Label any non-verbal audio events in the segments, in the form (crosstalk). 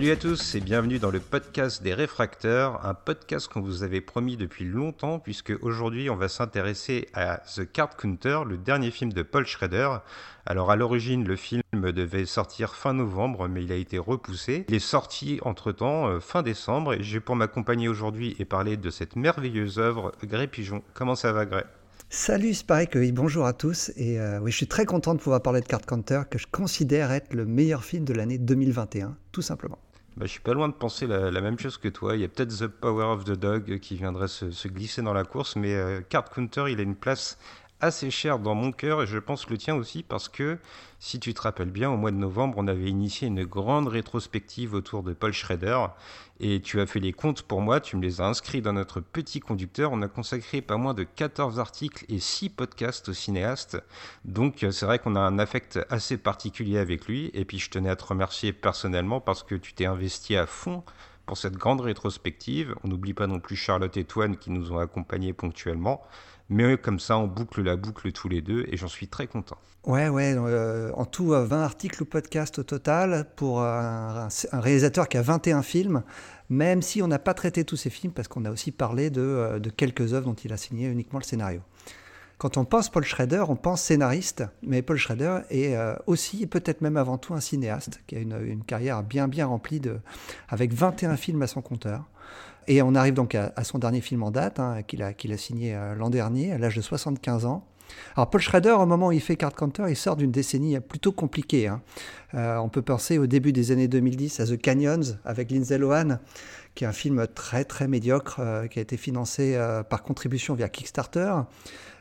Salut à tous et bienvenue dans le podcast des réfracteurs, un podcast qu'on vous avait promis depuis longtemps puisque aujourd'hui on va s'intéresser à The Card Counter, le dernier film de Paul Schrader. Alors à l'origine le film devait sortir fin novembre mais il a été repoussé. Il est sorti entre-temps euh, fin décembre et j'ai pour m'accompagner aujourd'hui et parler de cette merveilleuse œuvre Gré Pigeon. Comment ça va Gré Salut, que oui, bonjour à tous. Et euh, oui, je suis très content de pouvoir parler de Card Counter, que je considère être le meilleur film de l'année 2021, tout simplement. Bah, je suis pas loin de penser la, même chose que toi. Il y a peut-être The Power of the Dog qui viendrait se, glisser dans la course, mais euh, Card Counter, il a une place assez cher dans mon cœur et je pense le tien aussi parce que si tu te rappelles bien, au mois de novembre, on avait initié une grande rétrospective autour de Paul Schrader et tu as fait les comptes pour moi, tu me les as inscrits dans notre petit conducteur. On a consacré pas moins de 14 articles et 6 podcasts au cinéaste. Donc c'est vrai qu'on a un affect assez particulier avec lui et puis je tenais à te remercier personnellement parce que tu t'es investi à fond pour cette grande rétrospective. On n'oublie pas non plus Charlotte et Toine qui nous ont accompagnés ponctuellement. Mais comme ça, on boucle la boucle tous les deux et j'en suis très content. Ouais, ouais. Euh, en tout, 20 euh, articles ou podcasts au total pour un, réalisateur qui a 21 films, même si on n'a pas traité tous ces films parce qu'on a aussi parlé de, euh, de, quelques œuvres dont il a signé uniquement le scénario. Quand on pense Paul Schrader, on pense scénariste, mais Paul Schrader est aussi, peut-être même avant tout, un cinéaste qui a une, carrière bien bien remplie de, avec 21 films à son compteur. Et on arrive donc à, son dernier film en date, hein, qu'il a, signé euh, l'an dernier, à l'âge de 75 ans. Alors Paul Schrader, au moment où il fait Card Counter, il sort d'une décennie plutôt compliquée. Hein. Euh, on peut penser au début des années 2010 à The Canyons avec Lindsay Lohan, qui est un film très très médiocre, euh, qui a été financé par contribution via Kickstarter.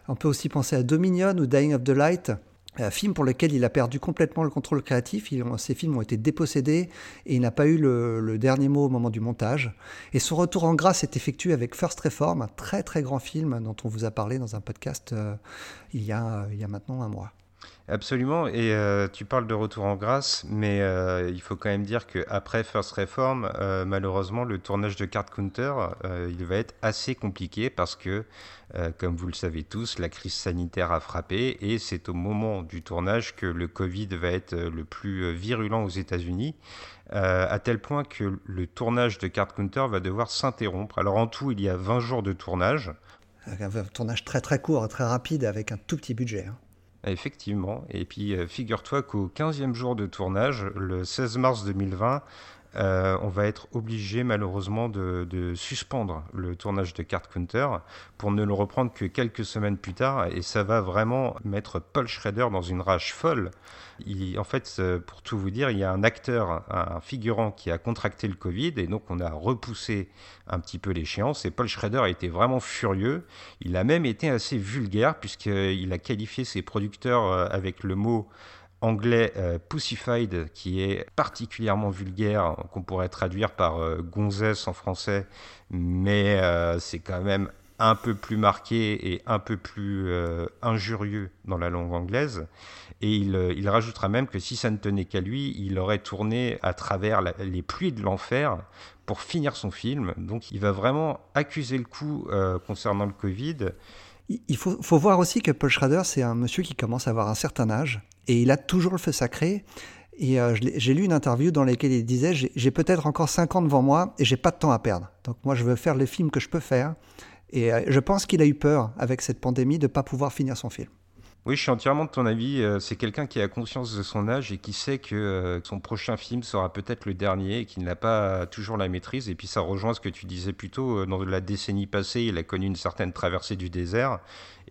On peut aussi penser à Dominion ou Dying of the Light, un film pour lequel il a perdu complètement le contrôle créatif. Il, ces films ont été dépossédés et il n'a pas eu le, dernier mot au moment du montage. Et son retour en grâce est effectué avec First Reform, un très très grand film dont on vous a parlé dans un podcast euh, il y a maintenant un mois. Absolument, et euh, tu parles de retour en grâce, mais euh, il faut quand même dire qu'après First Reform, euh, malheureusement, le tournage de Card Counter, il va être assez compliqué parce que, comme vous le savez tous, la crise sanitaire a frappé et c'est au moment du tournage que le Covid va être le plus virulent aux États-Unis, à tel point que le tournage de Card Counter va devoir s'interrompre. Alors en tout, il y a 20 jours de tournage. Un tournage très très court, très rapide, avec un tout petit budget. Hein. Effectivement. Et puis, euh, figure-toi qu'au 15e jour de tournage, le 16 mars 2020, euh, on va être obligé malheureusement de, suspendre le tournage de Card Counter pour ne le reprendre que quelques semaines plus tard. Et ça va vraiment mettre Paul Schrader dans une rage folle. en fait, euh, pour tout vous dire, il y a un acteur, un figurant qui a contracté le Covid et donc on a repoussé un petit peu l'échéance. Et Paul Schrader a été vraiment furieux. Il a même été assez vulgaire puisqu'il a qualifié ses producteurs euh, avec le mot anglais euh, Pussyfied, qui est particulièrement vulgaire, qu'on pourrait traduire par euh, gonzesse en français, mais euh, c'est quand même un peu plus marqué et un peu plus injurieux dans la langue anglaise. Et il, rajoutera même que si ça ne tenait qu'à lui, il aurait tourné à travers les pluies de l'enfer pour finir son film. Donc il va vraiment accuser le coup concernant le Covid. Il faut, faut, voir aussi que Paul Schrader, c'est un monsieur qui commence à avoir un certain âge et il a toujours le feu sacré. Et euh, j'ai lu une interview dans laquelle il disait J'ai peut-être encore 5 ans devant moi et j'ai pas de temps à perdre. Donc moi, je veux faire les films que je peux faire. Et euh, je pense qu'il a eu peur avec cette pandémie de ne pas pouvoir finir son film. Oui, je suis entièrement de ton avis. Euh, c'est quelqu'un qui a conscience de son âge et qui sait que euh, son prochain film sera peut-être le dernier et qui n'a pas toujours la maîtrise. Et puis ça rejoint ce que tu disais plus tôt. Euh, dans la décennie passée, il a connu une certaine traversée du désert.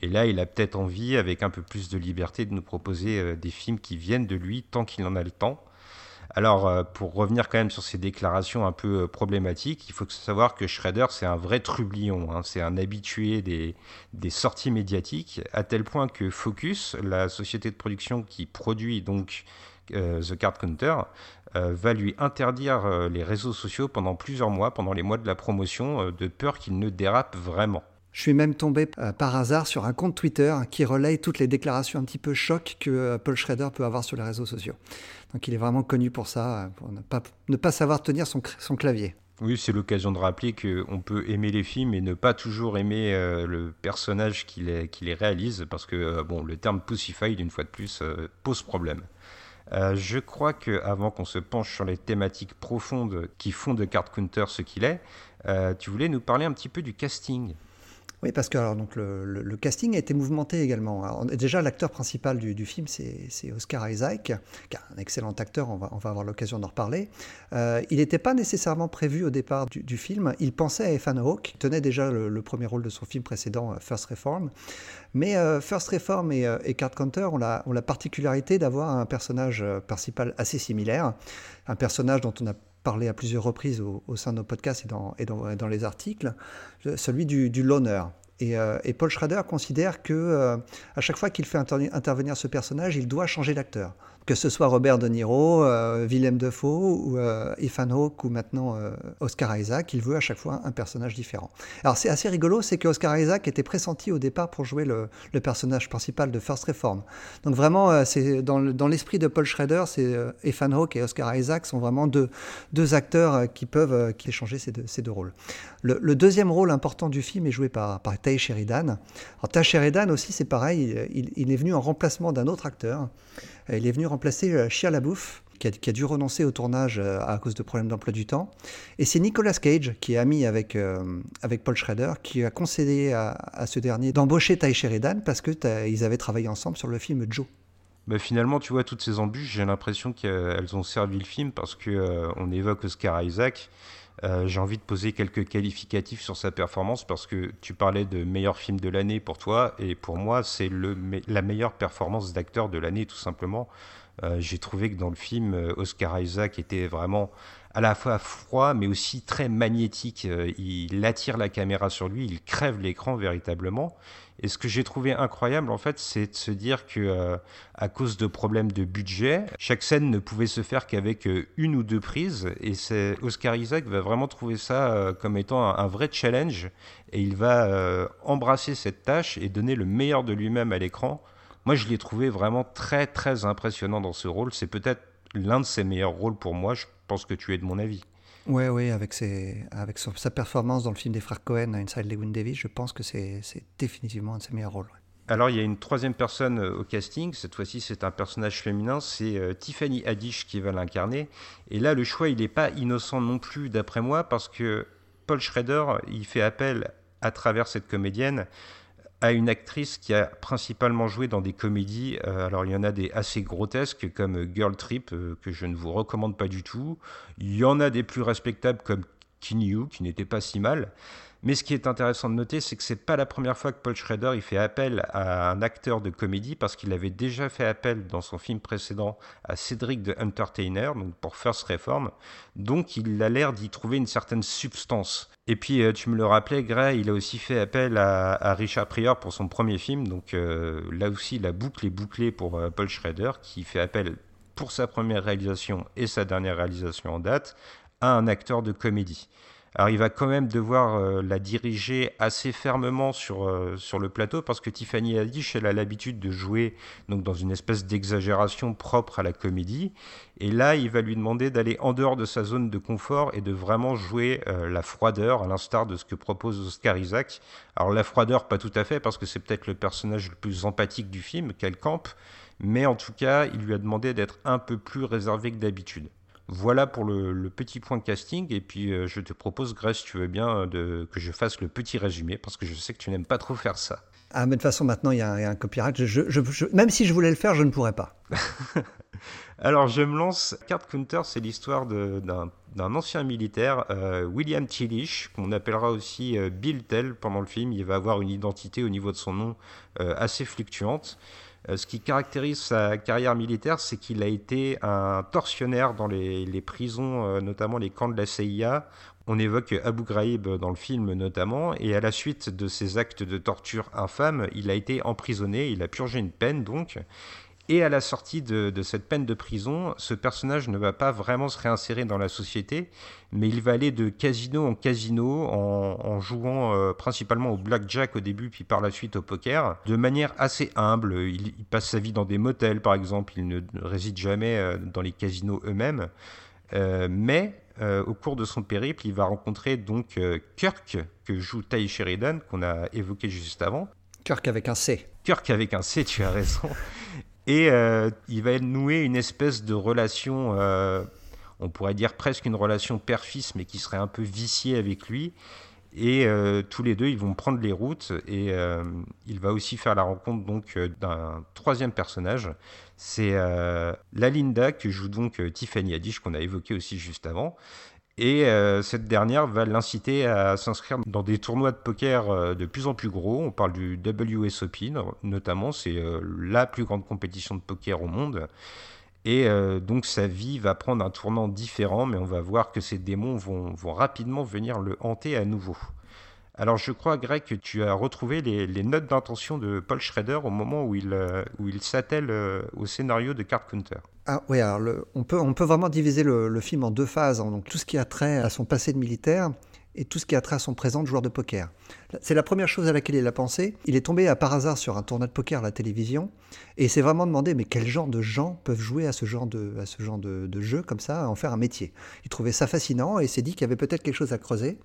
Et là, il a peut-être envie, avec un peu plus de liberté, de nous proposer des films qui viennent de lui tant qu'il en a le temps. Alors, euh, pour revenir quand même sur ces déclarations un peu euh, problématiques, il faut savoir que Schrader, c'est un vrai trublion. Hein. c'est un habitué des, sorties médiatiques, à tel point que Focus, la société de production qui produit donc The Card Counter, va lui interdire les réseaux sociaux pendant plusieurs mois, pendant les mois de la promotion, de peur qu'il ne dérape vraiment. Je suis même tombé par hasard sur un compte Twitter qui relaye toutes les déclarations un petit peu choc que Paul Schrader peut avoir sur les réseaux sociaux. Donc il est vraiment connu pour ça, pour ne pas, savoir tenir son, clavier. Oui, c'est l'occasion de rappeler qu'on peut aimer les films et ne pas toujours aimer euh, le personnage qui les, réalise, parce que euh, bon, le terme pussified, une fois de plus, euh, pose problème. je crois qu'avant qu'on se penche sur les thématiques profondes qui font de Card Counter ce qu'il est, tu voulais nous parler un petit peu du casting. Oui, parce que alors, donc, le, casting a été mouvementé également. déjà, l'acteur principal du, film, c'est Oscar Isaac, qui est un excellent acteur, on va, avoir l'occasion d'en reparler. Euh, il n'était pas nécessairement prévu au départ du, film. Il pensait à Ethan Hawke, qui tenait déjà le, premier rôle de son film précédent, euh, First Reform. Mais euh, First Reform et, et Card Counter ont la, ont la particularité d'avoir un personnage principal assez similaire, un personnage dont on a parlé à plusieurs reprises au, sein de nos podcasts et dans, les articles, celui du, du loner. Euh, et, Paul Schrader considère que euh, à chaque fois qu'il fait intervenir ce personnage, il doit changer d'acteur que ce soit Robert De Niro, euh, Willem Dafoe ou euh, Ethan Hawke ou maintenant euh, Oscar Isaac, il veut à chaque fois un personnage différent. Alors c'est assez rigolo, c'est que Oscar Isaac était pressenti au départ pour jouer le, personnage principal de First Reform. Donc vraiment, c'est dans, l'esprit de Paul Schrader, c'est Ethan Hawke et Oscar Isaac sont vraiment deux, acteurs qui peuvent qui échanger ces deux, rôles. Le, deuxième rôle important du film est joué par, par Tay Sheridan. Alors Tay Sheridan aussi, c'est pareil, il, il, est venu en remplacement d'un autre acteur. Il est venu remplacer euh, Shia LaBeouf, qui a, dû renoncer au tournage euh, à cause de problèmes d'emploi du temps. Et c'est Nicolas Cage, qui est ami avec, euh, avec Paul Schrader, qui a concédé à, ce dernier d'embaucher Ty Sheridan parce qu'ils avaient travaillé ensemble sur le film Joe. Bah finalement, tu vois, toutes ces embûches, j'ai l'impression qu'elles ont servi le film parce qu'on on évoque Oscar Isaac. J'ai envie de poser quelques qualificatifs sur sa performance parce que tu parlais de meilleur film de l'année pour toi et pour moi c'est la meilleure performance d'acteur de l'année tout simplement. Euh, j'ai trouvé que dans le film, euh, Oscar Isaac était vraiment à la fois froid, mais aussi très magnétique. Euh, il attire la caméra sur lui, il crève l'écran véritablement. Et ce que j'ai trouvé incroyable, en fait, c'est de se dire que, à cause de problèmes de budget, chaque scène ne pouvait se faire qu'avec une ou deux prises. Et Oscar Isaac va vraiment trouver ça comme étant un, vrai challenge. Et il va embrasser cette tâche et donner le meilleur de lui-même à l'écran moi, je l'ai trouvé vraiment très, très impressionnant dans ce rôle. C'est peut-être l'un de ses meilleurs rôles pour moi. Je pense que tu es de mon avis. Oui, oui, avec, ses, avec sa performance dans le film des frères Cohen, Inside Lewin Davis, je pense que c'est définitivement un de ses meilleurs rôles. Alors, il y a une troisième personne euh, au casting. Cette fois-ci, c'est un personnage féminin. C'est euh, Tiffany Haddish qui va l'incarner. Et là, le choix, il n'est pas innocent non plus, d'après moi, parce que Paul Schrader, il fait appel à travers cette comédienne à une actrice qui a principalement joué dans des comédies. Euh, alors il y en a des assez grotesques comme Girl Trip euh, que je ne vous recommande pas du tout. Il y en a des plus respectables comme Kinyu qui n'était pas si mal. Mais ce qui est intéressant de noter, c'est que c'est pas la première fois que Paul Schrader il fait appel à un acteur de comédie parce qu'il avait déjà fait appel dans son film précédent à Cédric de Entertainer, donc pour First Reform. Donc il a l'air d'y trouver une certaine substance. Et puis euh, tu me le rappelais, Gray, il a aussi fait appel à, Richard Pryor pour son premier film. Donc euh, là aussi, la boucle est bouclée pour euh, Paul Schrader qui fait appel pour sa première réalisation et sa dernière réalisation en date à un acteur de comédie. Alors il va quand même devoir euh, la diriger assez fermement sur, euh, sur le plateau parce que Tiffany Haddish, elle a l'habitude de jouer donc, dans une espèce d'exagération propre à la comédie. Et là, il va lui demander d'aller en dehors de sa zone de confort et de vraiment jouer euh, la froideur, à l'instar de ce que propose Oscar Isaac. Alors la froideur, pas tout à fait, parce que c'est peut-être le personnage le plus empathique du film qu'elle. Mais en tout cas, il lui a demandé d'être un peu plus réservé que d'habitude. Voilà pour le, petit point casting. Et puis, euh, je te propose, Grace, tu veux bien, euh, de, que je fasse le petit résumé, parce que je sais que tu n'aimes pas trop faire ça. Ah, mais de toute façon, maintenant, il y, a un copyright. même si je voulais le faire, je ne pourrais pas. (laughs) Alors, je me lance. Card Counter, c'est l'histoire d'un ancien militaire, euh, William Tillich, qu'on appellera aussi Bill Tell pendant le film. Il va avoir une identité au niveau de son nom assez fluctuante. Euh, ce qui caractérise sa carrière militaire, c'est qu'il a été un tortionnaire dans les, prisons, euh, notamment les camps de la CIA. On évoque Abu Ghraib dans le film notamment, et à la suite de ces actes de torture infâmes, il a été emprisonné, il a purgé une peine donc, Et à la sortie de, cette peine de prison, ce personnage ne va pas vraiment se réinsérer dans la société, mais il va aller de casino en casino en, jouant euh, principalement au blackjack au début, puis par la suite au poker, de manière assez humble. Il, passe sa vie dans des motels, par exemple, il ne réside jamais euh, dans les casinos eux-mêmes. Euh, mais au cours de son périple, il va rencontrer donc Kirk, que joue Ty Sheridan, qu'on a évoqué juste avant. Kirk avec un C. Kirk avec un C, tu as raison. Et euh, il va nouer une espèce de relation, euh, on pourrait dire presque une relation père-fils, mais qui serait un peu viciée avec lui. Et euh, tous les deux, ils vont prendre les routes. Et il va aussi faire la rencontre donc d'un troisième personnage. C'est la Linda que joue donc Tiffany Haddish, qu'on a évoqué aussi juste avant. Et euh, cette dernière va l'inciter à s'inscrire dans des tournois de poker euh, de plus en plus gros. On parle du WSOP notamment, c'est euh, la plus grande compétition de poker au monde. Et donc sa vie va prendre un tournant différent, mais on va voir que ces démons vont rapidement venir le hanter à nouveau. Alors je crois, Greg, que tu as retrouvé les, notes d'intention de Paul Schrader au moment où il, il s'attelle au scénario de Card Counter. Ah oui, on, peut, vraiment diviser le, film en deux phases. Hein. donc tout ce qui a trait à son passé de militaire et tout ce qui a trait à son présent de joueur de poker. C'est la première chose à laquelle il a pensé. Il est tombé à par hasard sur un tournoi de poker à la télévision et il s'est vraiment demandé mais quel genre de gens peuvent jouer à ce genre de, à ce genre de, jeu comme ça, en faire un métier? Il trouvait ça fascinant et s'est dit qu'il y avait peut-être quelque chose à creuser.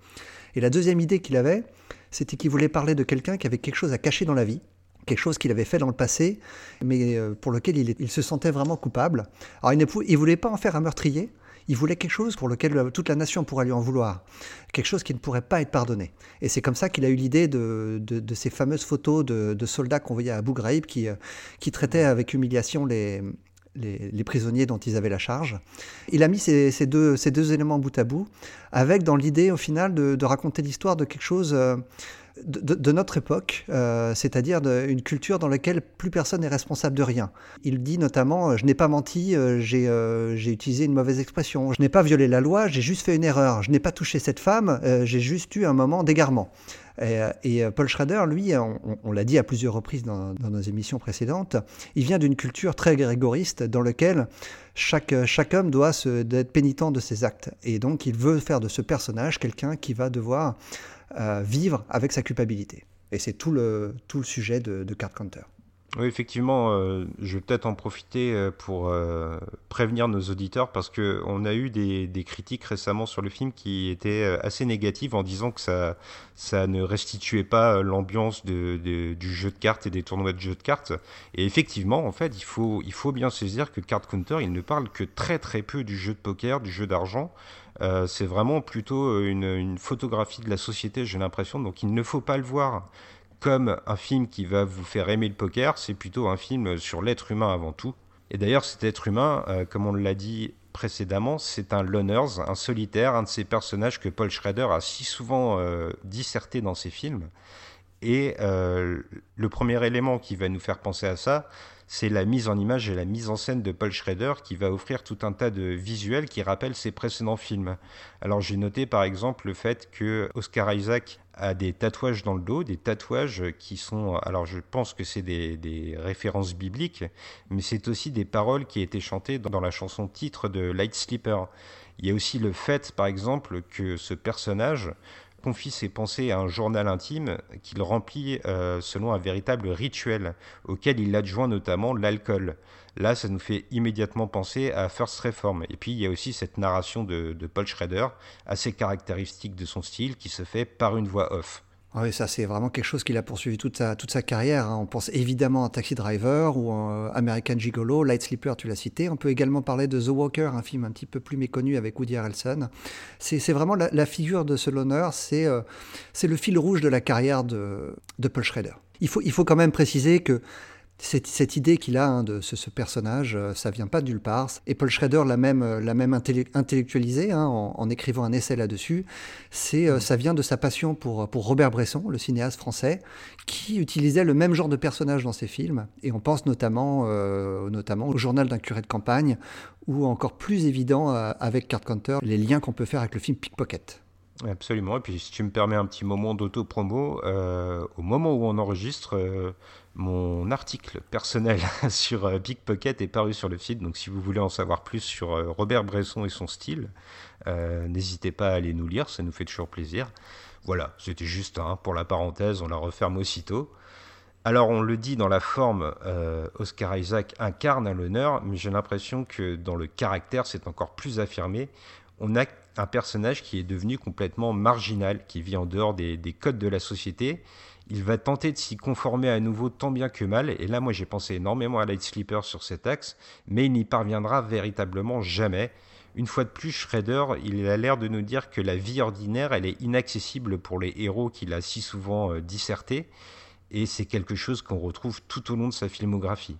Et la deuxième idée qu'il avait, c'était qu'il voulait parler de quelqu'un qui avait quelque chose à cacher dans la vie quelque chose qu'il avait fait dans le passé, mais euh, pour lequel il, se sentait vraiment coupable. Alors il ne voulait pas en faire un meurtrier, il voulait quelque chose pour lequel euh, toute la nation pourrait lui en vouloir, quelque chose qui ne pourrait pas être pardonné. Et c'est comme ça qu'il a eu l'idée de, ces fameuses photos de, soldats qu'on voyait à Abu Ghraib qui, euh, traitaient avec humiliation les, prisonniers dont ils avaient la charge. Il a mis ces, deux, ces deux, éléments bout à bout, avec dans l'idée au final de, raconter l'histoire de quelque chose de, notre époque, euh, c'est-à-dire une culture dans laquelle plus personne n'est responsable de rien. Il dit notamment euh, Je n'ai pas menti, euh, j'ai utilisé une mauvaise expression, je n'ai pas violé la loi, j'ai juste fait une erreur, je n'ai pas touché cette femme, j'ai juste eu un moment d'égarement. Et, Paul Schrader, lui, on, l'a dit à plusieurs reprises dans, nos émissions précédentes, il vient d'une culture très grégoriste dans laquelle chaque, homme doit se, être pénitent de ses actes. Et donc il veut faire de ce personnage quelqu'un qui va devoir vivre avec sa culpabilité. Et c'est tout le, tout le sujet de, Card Counter. Oui, effectivement, euh, je vais peut-être en profiter euh, pour euh, prévenir nos auditeurs parce qu'on a eu des, critiques récemment sur le film qui étaient assez négatives en disant que ça, ça ne restituait pas l'ambiance de, du jeu de cartes et des tournois de jeux de cartes. Et effectivement, en fait, il faut, il faut bien saisir que Card Counter, il ne parle que très très peu du jeu de poker, du jeu d'argent. Euh, c'est vraiment plutôt une, photographie de la société, j'ai l'impression. Donc il ne faut pas le voir comme un film qui va vous faire aimer le poker, c'est plutôt un film sur l'être humain avant tout. Et d'ailleurs, cet être humain, euh, comme on l'a dit précédemment, c'est un loners, un solitaire, un de ces personnages que Paul Schrader a si souvent euh, disserté dans ses films. Et le premier élément qui va nous faire penser à ça, c'est la mise en image et la mise en scène de Paul Schrader qui va offrir tout un tas de visuels qui rappellent ses précédents films. Alors j'ai noté par exemple le fait que Oscar Isaac a des tatouages dans le dos, des tatouages qui sont, alors je pense que c'est des, références bibliques, mais c'est aussi des paroles qui étaient chantées dans la chanson titre de Light Sleeper. Il y a aussi le fait, par exemple, que ce personnage confie ses pensées à un journal intime qu'il remplit euh, selon un véritable rituel auquel il adjoint notamment l'alcool. Là, ça nous fait immédiatement penser à First Reform. Et puis, il y a aussi cette narration de, de Paul Schrader, assez caractéristique de son style, qui se fait par une voix off. Ah oui, ça c'est vraiment quelque chose qu'il a poursuivi toute sa, toute sa carrière. Hein. On pense évidemment à Taxi Driver ou à American Gigolo, Light Sleeper, tu l'as cité. On peut également parler de The Walker, un film un petit peu plus méconnu avec Woody Harrelson. C'est vraiment la, figure de ce loner, euh, c'est le fil rouge de la carrière de, de Paul Schrader. Il faut, il faut quand même préciser que cette, cette idée qu'il a hein, de ce, personnage, euh, ça vient pas de nulle part. Et Paul Schrader l'a même, euh, l'a même intellectualisé hein, en, écrivant un essai là-dessus. C'est, euh, ça vient de sa passion pour, pour Robert Bresson, le cinéaste français, qui utilisait le même genre de personnage dans ses films. Et on pense notamment, notamment au journal d'un curé de campagne, ou encore plus évident avec Card Counter, les liens qu'on peut faire avec le film Pickpocket. Absolument. Et puis, si tu me permets un petit moment d'auto-promo, euh, au moment où on enregistre, euh, mon article personnel (laughs) sur euh, Pickpocket est paru sur le feed. Donc, si vous voulez en savoir plus sur Robert Bresson et son style, n'hésitez pas à aller nous lire, ça nous fait toujours plaisir. Voilà, c'était juste hein, pour la parenthèse, on la referme aussitôt. Alors, on le dit dans la forme, Oscar Isaac incarne à l'honneur, mais j'ai l'impression que dans le caractère, c'est encore plus affirmé. On a un personnage qui est devenu complètement marginal, qui vit en dehors des, codes de la société. Il va tenter de s'y conformer à nouveau tant bien que mal, et là moi j'ai pensé énormément à Light Sleeper sur cet axe, mais il n'y parviendra véritablement jamais. Une fois de plus, Shredder, il a l'air de nous dire que la vie ordinaire, elle est inaccessible pour les héros qu'il a si souvent euh, dissertés, et c'est quelque chose qu'on retrouve tout au long de sa filmographie.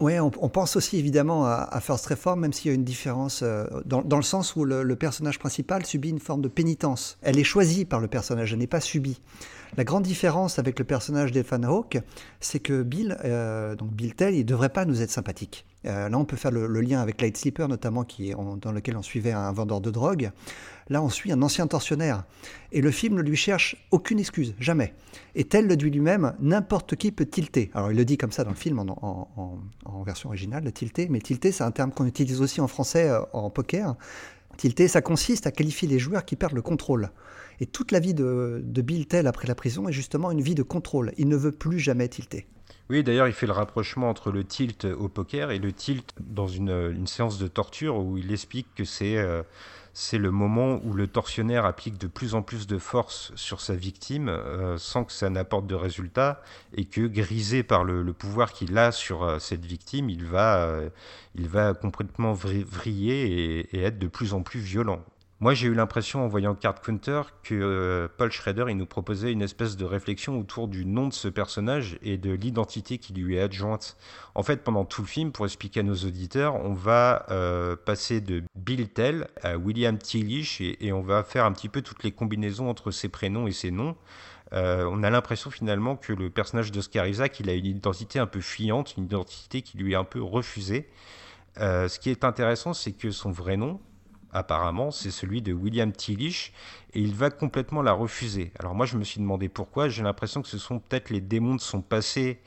Oui, on, pense aussi évidemment à, First Reform, même s'il y a une différence euh, dans, le sens où le, personnage principal subit une forme de pénitence. Elle est choisie par le personnage, elle n'est pas subie. La grande différence avec le personnage d'Ethan Hawke, c'est que Bill, euh, donc Bill Tell, il ne devrait pas nous être sympathique. Euh, là, on peut faire le, lien avec Light Sleeper, notamment, qui dans lequel on suivait un vendeur de drogue. Là, on suit un ancien tortionnaire. Et le film ne lui cherche aucune excuse, jamais. Et tel le dit lui-même, n'importe qui peut tilter. Alors, il le dit comme ça dans le film en, version originale, le tilter. Mais tilter, c'est un terme qu'on utilise aussi en français euh, en poker. Tilter, ça consiste à qualifier les joueurs qui perdent le contrôle. Et toute la vie de, Bill Tell après la prison est justement une vie de contrôle. Il ne veut plus jamais tilter. Oui, d'ailleurs, il fait le rapprochement entre le tilt au poker et le tilt dans une, séance de torture où il explique que c'est euh, c'est le moment où le tortionnaire applique de plus en plus de force sur sa victime euh, sans que ça n'apporte de résultat et que grisé par le, pouvoir qu'il a sur euh, cette victime, il va, il va complètement vriller et, être de plus en plus violent. Moi, j'ai eu l'impression en voyant Card Counter que euh, Paul Schrader il nous proposait une espèce de réflexion autour du nom de ce personnage et de l'identité qui lui est adjointe. En fait, pendant tout le film, pour expliquer à nos auditeurs, on va euh, passer de Bill Tell à William Tillich et, on va faire un petit peu toutes les combinaisons entre ses prénoms et ses noms. Euh, on a l'impression finalement que le personnage d'Oscar Isaac, il a une identité un peu fuyante, une identité qui lui est un peu refusée. ce qui est intéressant, c'est que son vrai nom, apparemment, c'est celui de William Tillich, et il va complètement la refuser. Alors moi, je me suis demandé pourquoi. J'ai l'impression que ce sont peut-être les démons de son passé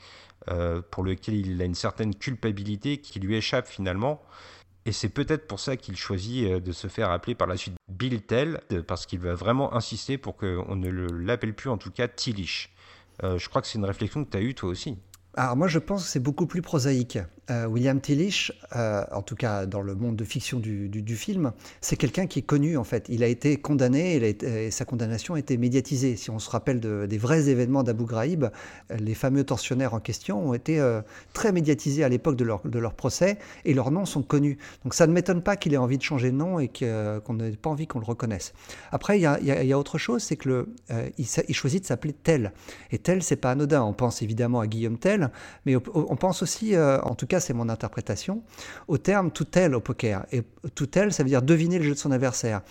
euh, pour lequel il a une certaine culpabilité qui lui échappe finalement. Et c'est peut-être pour ça qu'il choisit euh, de se faire appeler par la suite Bill Tell, parce qu'il va vraiment insister pour qu'on ne l'appelle plus en tout cas Tillich. Euh, je crois que c'est une réflexion que tu as eue toi aussi. Alors moi je pense que c'est beaucoup plus prosaïque. Euh, William Tillich, euh, en tout cas dans le monde de fiction du, film, c'est quelqu'un qui est connu en fait. Il a été condamné et, sa condamnation a été médiatisée. Si on se rappelle des vrais événements d'Abu Ghraib, les fameux tortionnaires en question ont été euh, très médiatisés à l'époque de leur, de leur procès et leurs noms sont connus. Donc ça ne m'étonne pas qu'il ait envie de changer de nom et qu'on n'ait pas envie qu'on le reconnaisse. Après, il y a, autre chose, c'est que il, choisit de s'appeler Tell. Et Tell, c'est pas anodin. On pense évidemment à Guillaume Tell, mais on pense aussi, en tout cas c'est mon interprétation, au terme to tell au poker. Et to tell, ça veut dire deviner le jeu de son adversaire.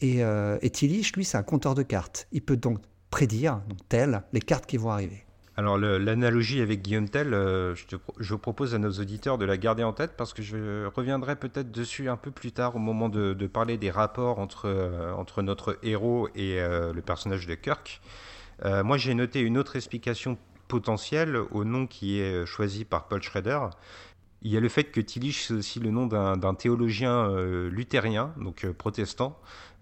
Et, euh, Tillich, lui, c'est un compteur de cartes. Il peut donc prédire, donc tel, les cartes qui vont arriver. Alors l'analogie avec Guillaume Tell, euh, je, je, propose à nos auditeurs de la garder en tête parce que je reviendrai peut-être dessus un peu plus tard au moment de, parler des rapports entre, euh, entre notre héros et euh, le personnage de Kirk. moi j'ai noté une autre explication potentielle au nom qui est choisi par Paul Schrader. Il y a le fait que Tillich, c'est aussi le nom d'un théologien euh, luthérien, donc euh, protestant,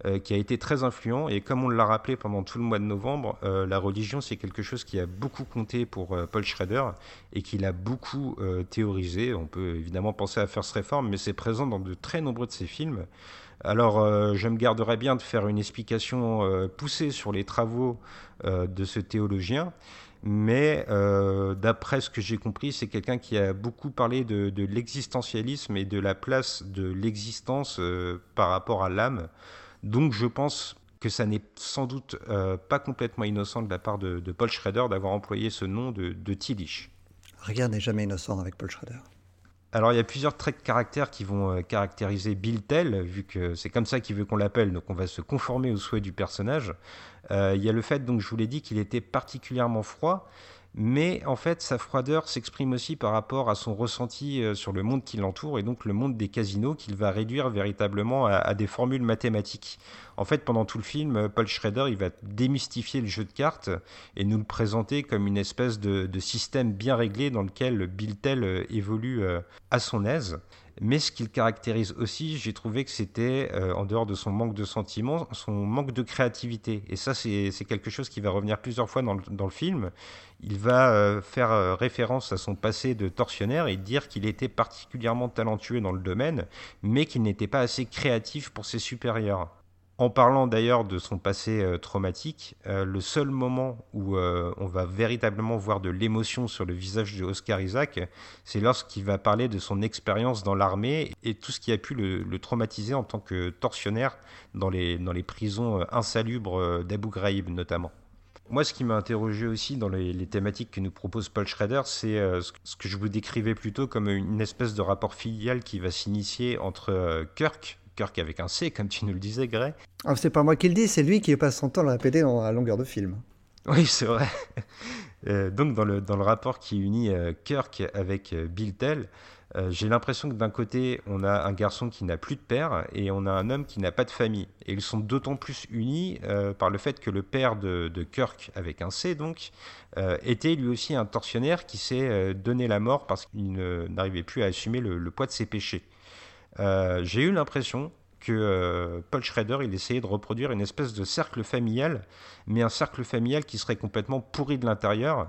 euh, qui a été très influent. Et comme on l'a rappelé pendant tout le mois de novembre, la religion, c'est quelque chose qui a beaucoup compté pour Paul Schrader et qu'il a beaucoup théorisé. On peut évidemment penser à First Reform, mais c'est présent dans de très nombreux de ses films. Alors, je me garderai bien de faire une explication poussée sur les travaux de ce théologien. Mais euh, d'après ce que j'ai compris, c'est quelqu'un qui a beaucoup parlé de, l'existentialisme et de la place de l'existence euh, par rapport à l'âme. Donc je pense que ça n'est sans doute euh, pas complètement innocent de la part de, Paul Schrader d'avoir employé ce nom de, de Tillich. Rien n'est jamais innocent avec Paul Schrader. Alors il y a plusieurs traits de caractère qui vont caractériser Bill Tell, vu que c'est comme ça qu'il veut qu'on l'appelle, donc on va se conformer aux souhaits du personnage. Euh, il y a le fait, donc je vous l'ai dit, qu'il était particulièrement froid, mais en fait sa froideur s'exprime aussi par rapport à son ressenti euh, sur le monde qui l'entoure et donc le monde des casinos qu'il va réduire véritablement à, des formules mathématiques. En fait, pendant tout le film, Paul Schrader, il va démystifier le jeu de cartes et nous le présenter comme une espèce de, de système bien réglé dans lequel Bill Tell euh, évolue euh, à son aise. Mais ce qui le caractérise aussi, j'ai trouvé que c'était, euh, en dehors de son manque de sentiments, son manque de créativité. Et ça, c'est quelque chose qui va revenir plusieurs fois dans le, dans le film. Il va euh, faire euh, référence à son passé de tortionnaire et dire qu'il était particulièrement talentueux dans le domaine, mais qu'il n'était pas assez créatif pour ses supérieurs. En parlant d'ailleurs de son passé euh, traumatique, euh, le seul moment où euh, on va véritablement voir de l'émotion sur le visage de Oscar Isaac, c'est lorsqu'il va parler de son expérience dans l'armée et tout ce qui a pu le, traumatiser en tant que tortionnaire dans les, dans les prisons insalubres d'Abu Ghraib notamment. Moi, ce qui m'a interrogé aussi dans les, thématiques que nous propose Paul Schrader, c'est ce que je vous décrivais plutôt comme une espèce de rapport filial qui va s'initier entre Kirk, Kirk avec un C, comme tu nous le disais, Gray. Ah, c'est pas moi qui le dis, c'est lui qui passe son temps à le répéter à longueur de film. Oui, c'est vrai. (laughs) Euh, donc, dans le, dans le rapport qui unit euh, Kirk avec euh, Bill Tell, j'ai l'impression que d'un côté, on a un garçon qui n'a plus de père et on a un homme qui n'a pas de famille. Et ils sont d'autant plus unis par le fait que le père de, de Kirk, avec un C donc, était lui aussi un tortionnaire qui s'est donné la mort parce qu'il n'arrivait plus à assumer le poids de ses péchés. Euh, j'ai eu l'impression que euh, Paul Schrader, il essayait de reproduire une espèce de cercle familial, mais un cercle familial qui serait complètement pourri de l'intérieur.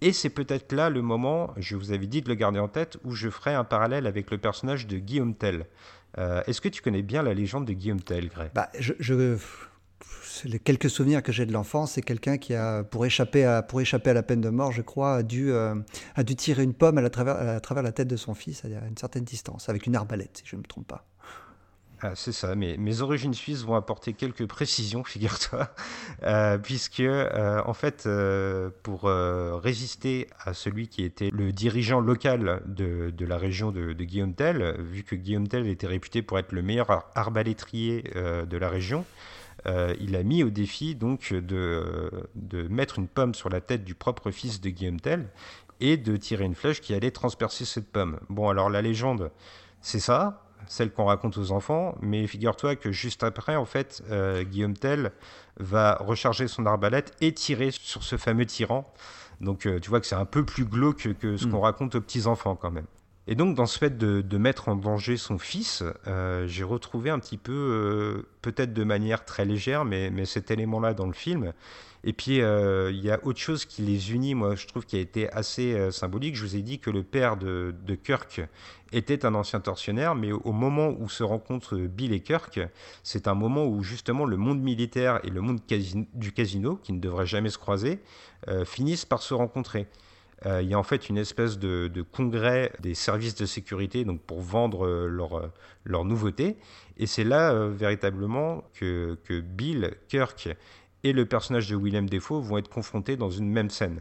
Et c'est peut-être là le moment, je vous avais dit de le garder en tête, où je ferai un parallèle avec le personnage de Guillaume Tell. Euh, est-ce que tu connais bien la légende de Guillaume Tell, Gray bah, je, les quelques souvenirs que j'ai de l'enfance, c'est quelqu'un qui a, pour échapper à, pour échapper à la peine de mort, je crois, a dû, euh, a dû tirer une pomme à, travers, à travers la tête de son fils à une certaine distance, avec une arbalète, si je ne me trompe pas. Ah, c'est ça, mais mes origines suisses vont apporter quelques précisions, (laughs) figure-toi, euh, puisque euh, en fait, pour résister à celui qui était le dirigeant local de, de la région de, de, Guillaume Tell, vu que Guillaume Tell était réputé pour être le meilleur arbalétrier de la région, euh, il a mis au défi donc de, de, mettre une pomme sur la tête du propre fils de Guillaume Tell et de tirer une flèche qui allait transpercer cette pomme. Bon, alors la légende, c'est ça, celle qu'on raconte aux enfants, mais figure-toi que juste après, en fait, euh, Guillaume Tell va recharger son arbalète et tirer sur ce fameux tyran. Donc euh, tu vois que c'est un peu plus glauque que ce mm. qu'on raconte aux petits-enfants quand même. Et donc, dans ce fait de, mettre en danger son fils, euh, j'ai retrouvé un petit peu, euh, peut-être de manière très légère, mais, cet élément-là dans le film. Et puis, euh, il y a autre chose qui les unit, moi, je trouve, qui a été assez symbolique. Je vous ai dit que le père de, Kirk était un ancien tortionnaire, mais au moment où se rencontrent Bill et Kirk, c'est un moment où, justement, le monde militaire et le monde du casino, qui ne devraient jamais se croiser, finissent par se rencontrer. Euh, il y a en fait une espèce de, congrès des services de sécurité donc pour vendre euh, leurs leur euh, nouveautés. Et c'est là véritablement que, que, Bill, Kirk et le personnage de Willem Defoe vont être confrontés dans une même scène.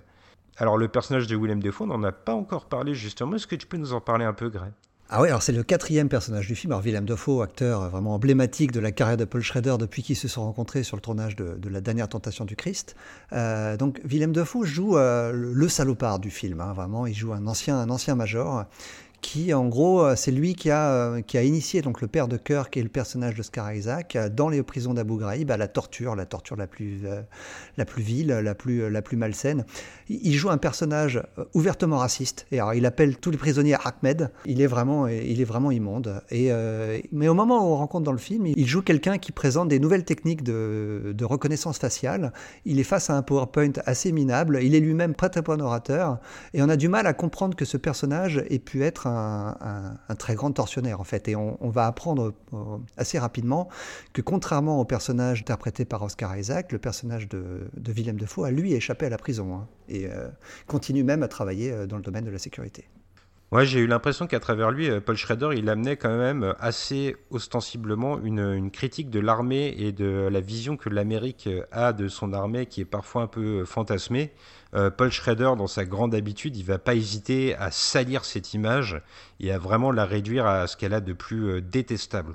Alors le personnage de Willem Defoe, on n'en a pas encore parlé justement. Est-ce que tu peux nous en parler un peu, Gray ah oui, alors c'est le quatrième personnage du film. Alors Willem Dafoe, acteur vraiment emblématique de la carrière de Paul Schrader depuis qu'ils se sont rencontrés sur le tournage de, La dernière tentation du Christ. Euh, donc Willem Dafoe joue euh, le salopard du film, hein, vraiment. Il joue un ancien, un ancien major qui, en gros, euh, c'est lui qui a, euh, qui a initié donc, le père de Kirk et le personnage de Scar Isaac euh, dans les prisons d'Abu Ghraib à la torture, la torture la plus, la plus vile, la plus, la plus malsaine. Il joue un personnage ouvertement raciste. Et alors, il appelle tous les prisonniers Ahmed. Il est vraiment, il est vraiment immonde. Et, mais au moment où on rencontre dans le film, il joue quelqu'un qui présente des nouvelles techniques de, de, reconnaissance faciale. Il est face à un PowerPoint assez minable. Il est lui-même prêt à point orateur. Et on a du mal à comprendre que ce personnage ait pu être un, très grand tortionnaire en fait. Et on, va apprendre euh, assez rapidement que contrairement au personnage interprété par Oscar Isaac, le personnage de, de Willem Dafoe a lui échappé à la prison hein, et euh, continue même à travailler euh, dans le domaine de la sécurité. Ouais, j'ai eu l'impression qu'à travers lui, Paul Schrader, il amenait quand même assez ostensiblement une, une critique de l'armée et de la vision que l'Amérique a de son armée qui est parfois un peu fantasmée. Euh, Paul Schrader, dans sa grande habitude, il va pas hésiter à salir cette image et à vraiment la réduire à ce qu'elle a de plus euh, détestable.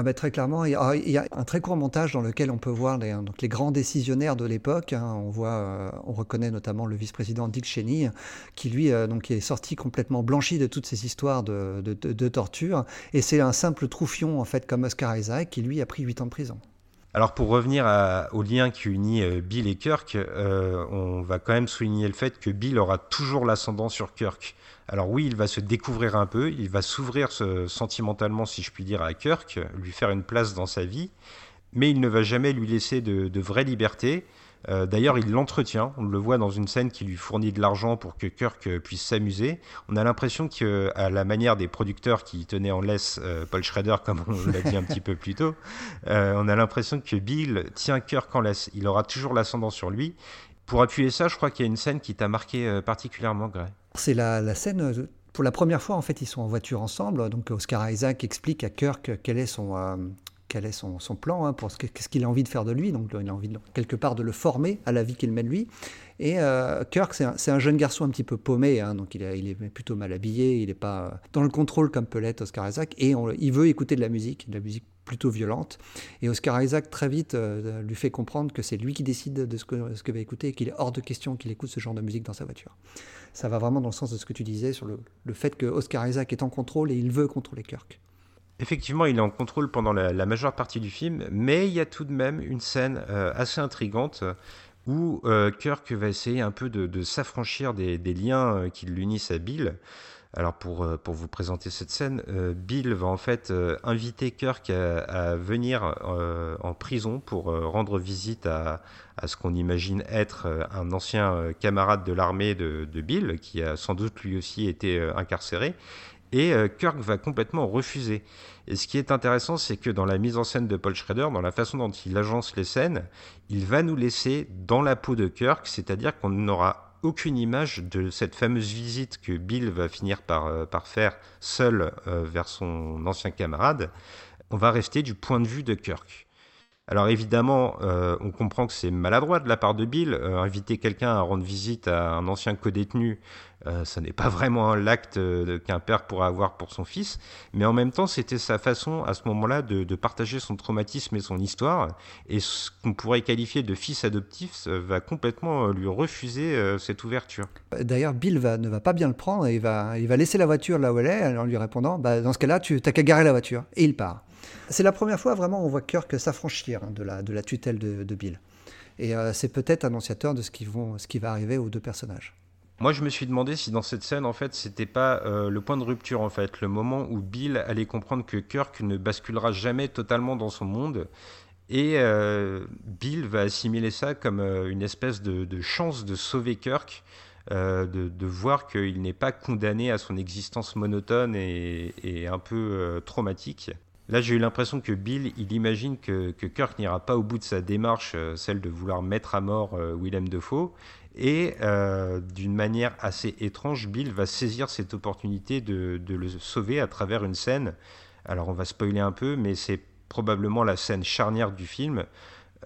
Ah bah, très clairement, il y, a, il y, a, un très court montage dans lequel on peut voir les, les grands décisionnaires de l'époque. Hein. Euh, on reconnaît notamment le vice-président Dick Cheney, qui lui euh, est sorti complètement blanchi de toutes ces histoires de, de, torture. Et c'est un simple troufion en fait comme Oscar Isaac qui lui a pris 8 ans de prison. Alors pour revenir au lien qui unit euh, Bill et Kirk, on va quand même souligner le fait que Bill aura toujours l'ascendant sur Kirk. Alors oui, il va se découvrir un peu, il va s'ouvrir sentimentalement, si je puis dire, à Kirk, lui faire une place dans sa vie, mais il ne va jamais lui laisser de, vraie liberté. Euh, D'ailleurs, il l'entretient. On le voit dans une scène qui lui fournit de l'argent pour que Kirk euh, puisse s'amuser. On a l'impression qu'à la manière des producteurs qui tenaient en laisse euh, Paul Schrader, (laughs) comme on l'a dit un petit peu plus tôt, on a l'impression que Bill tient Kirk en laisse. Il aura toujours l'ascendant sur lui. Pour appuyer ça, je crois qu'il y a une scène qui t'a marqué euh, particulièrement, Gray. C'est la, la scène euh, pour la première fois, en fait, ils sont en voiture ensemble. Donc, Oscar Isaac explique à Kirk quel est son, euh, quel est son, plan, hein, qu'est-ce qu'il a envie de faire de lui. Donc, il a envie, quelque part, de le former à la vie qu'il mène lui. Et euh, Kirk, c'est un, un, jeune garçon un petit peu paumé, hein, donc il, est plutôt mal habillé, il n'est pas dans le contrôle comme peut l'être Oscar Isaac, et il veut écouter de la musique, de la musique plutôt violente. Et Oscar Isaac, très vite, euh, lui fait comprendre que c'est lui qui décide de ce que, va écouter et qu'il est hors de question qu'il écoute ce genre de musique dans sa voiture. Ça va vraiment dans le sens de ce que tu disais sur le, fait que Oscar Isaac est en contrôle et il veut contrôler Kirk. Effectivement, il est en contrôle pendant la, majeure partie du film, mais il y a tout de même une scène euh, assez intrigante où euh, Kirk va essayer un peu de, s'affranchir des, des, liens qui l'unissent à Bill. Alors pour, euh, pour vous présenter cette scène, euh, Bill va en fait euh, inviter Kirk à, venir en prison pour rendre visite à, à ce qu'on imagine être un ancien camarade de l'armée de, de, Bill, qui a sans doute lui aussi été incarcéré. Et Kirk va complètement refuser. Et ce qui est intéressant, c'est que dans la mise en scène de Paul Schrader, dans la façon dont il agence les scènes, il va nous laisser dans la peau de Kirk, c'est-à-dire qu'on n'aura aucune image de cette fameuse visite que Bill va finir par, euh, faire seul euh, vers son ancien camarade. On va rester du point de vue de Kirk. Alors évidemment, euh, on comprend que c'est maladroit de la part de Bill. Inviter quelqu'un à rendre visite à un ancien codétenu, euh, ça n'est pas vraiment l'acte qu'un père pourrait avoir pour son fils. Mais en même temps, c'était sa façon à ce moment-là de, partager son traumatisme et son histoire. Et ce qu'on pourrait qualifier de fils adoptif va complètement lui refuser cette ouverture. D'ailleurs, Bill ne va pas bien le prendre et il va, il va laisser la voiture là où elle est en lui répondant bah, Dans ce cas-là, tu n'as qu'à garer la voiture. Et il part. C'est la première fois vraiment on voit Kirk s'affranchir hein, de, la, de la tutelle de, Bill. Et euh, c'est peut-être annonciateur de ce ce qui va arriver aux deux personnages. Moi, je me suis demandé si dans cette scène, en fait, c'était pas euh, le point de rupture, en fait, le moment où Bill allait comprendre que Kirk ne basculera jamais totalement dans son monde. Et euh, Bill va assimiler ça comme euh, une espèce de, chance de sauver Kirk, de, voir qu'il n'est pas condamné à son existence monotone et un peu traumatique. Là, j'ai eu l'impression que Bill, il imagine que, Kirk n'ira pas au bout de sa démarche, euh, celle de vouloir mettre à mort euh, Willem Dafoe. Et euh, d'une manière assez étrange, Bill va saisir cette opportunité de, le sauver à travers une scène. Alors, on va spoiler un peu, mais c'est probablement la scène charnière du film.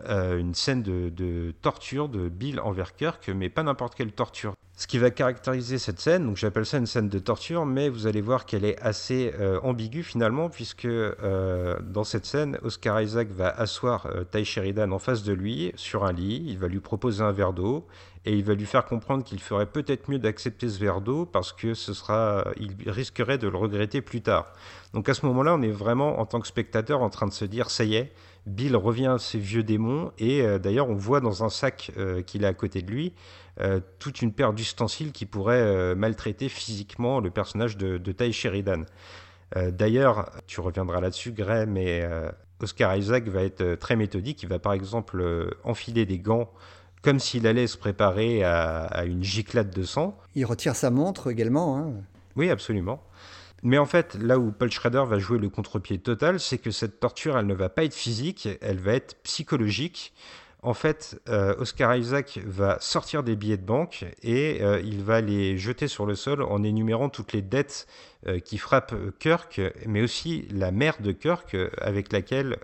Une scène de, de, torture de Bill envers Kirk, mais pas n'importe quelle torture. Ce qui va caractériser cette scène, donc j'appelle ça une scène de torture, mais vous allez voir qu'elle est assez euh, ambiguë finalement, puisque euh, dans cette scène, Oscar Isaac va asseoir euh, Ty Sheridan en face de lui sur un lit, il va lui proposer un verre d'eau, et il va lui faire comprendre qu'il ferait peut-être mieux d'accepter ce verre d'eau parce que ce sera, il risquerait de le regretter plus tard. Donc à ce moment-là, on est vraiment en tant que spectateur en train de se dire, ça y est, Bill revient à ses vieux démons et euh, d'ailleurs on voit dans un sac qu'il a à côté de lui euh, toute une paire d'ustensiles qui pourraient maltraiter physiquement le personnage de, de Ty Sheridan. d'ailleurs, tu reviendras là-dessus, Gray, mais Oscar Isaac va être très méthodique. Il va par exemple enfiler des gants comme s'il allait se préparer à, à, une giclade de sang. Il retire sa montre également. Hein. Oui, absolument. Mais en fait, là où Paul Schrader va jouer le contre-pied total, c'est que cette torture, elle ne va pas être physique, elle va être psychologique. En fait, euh, Oscar Isaac va sortir des billets de banque et euh, il va les jeter sur le sol en énumérant toutes les dettes euh, qui frappent Kirk, mais aussi la mère de Kirk avec laquelle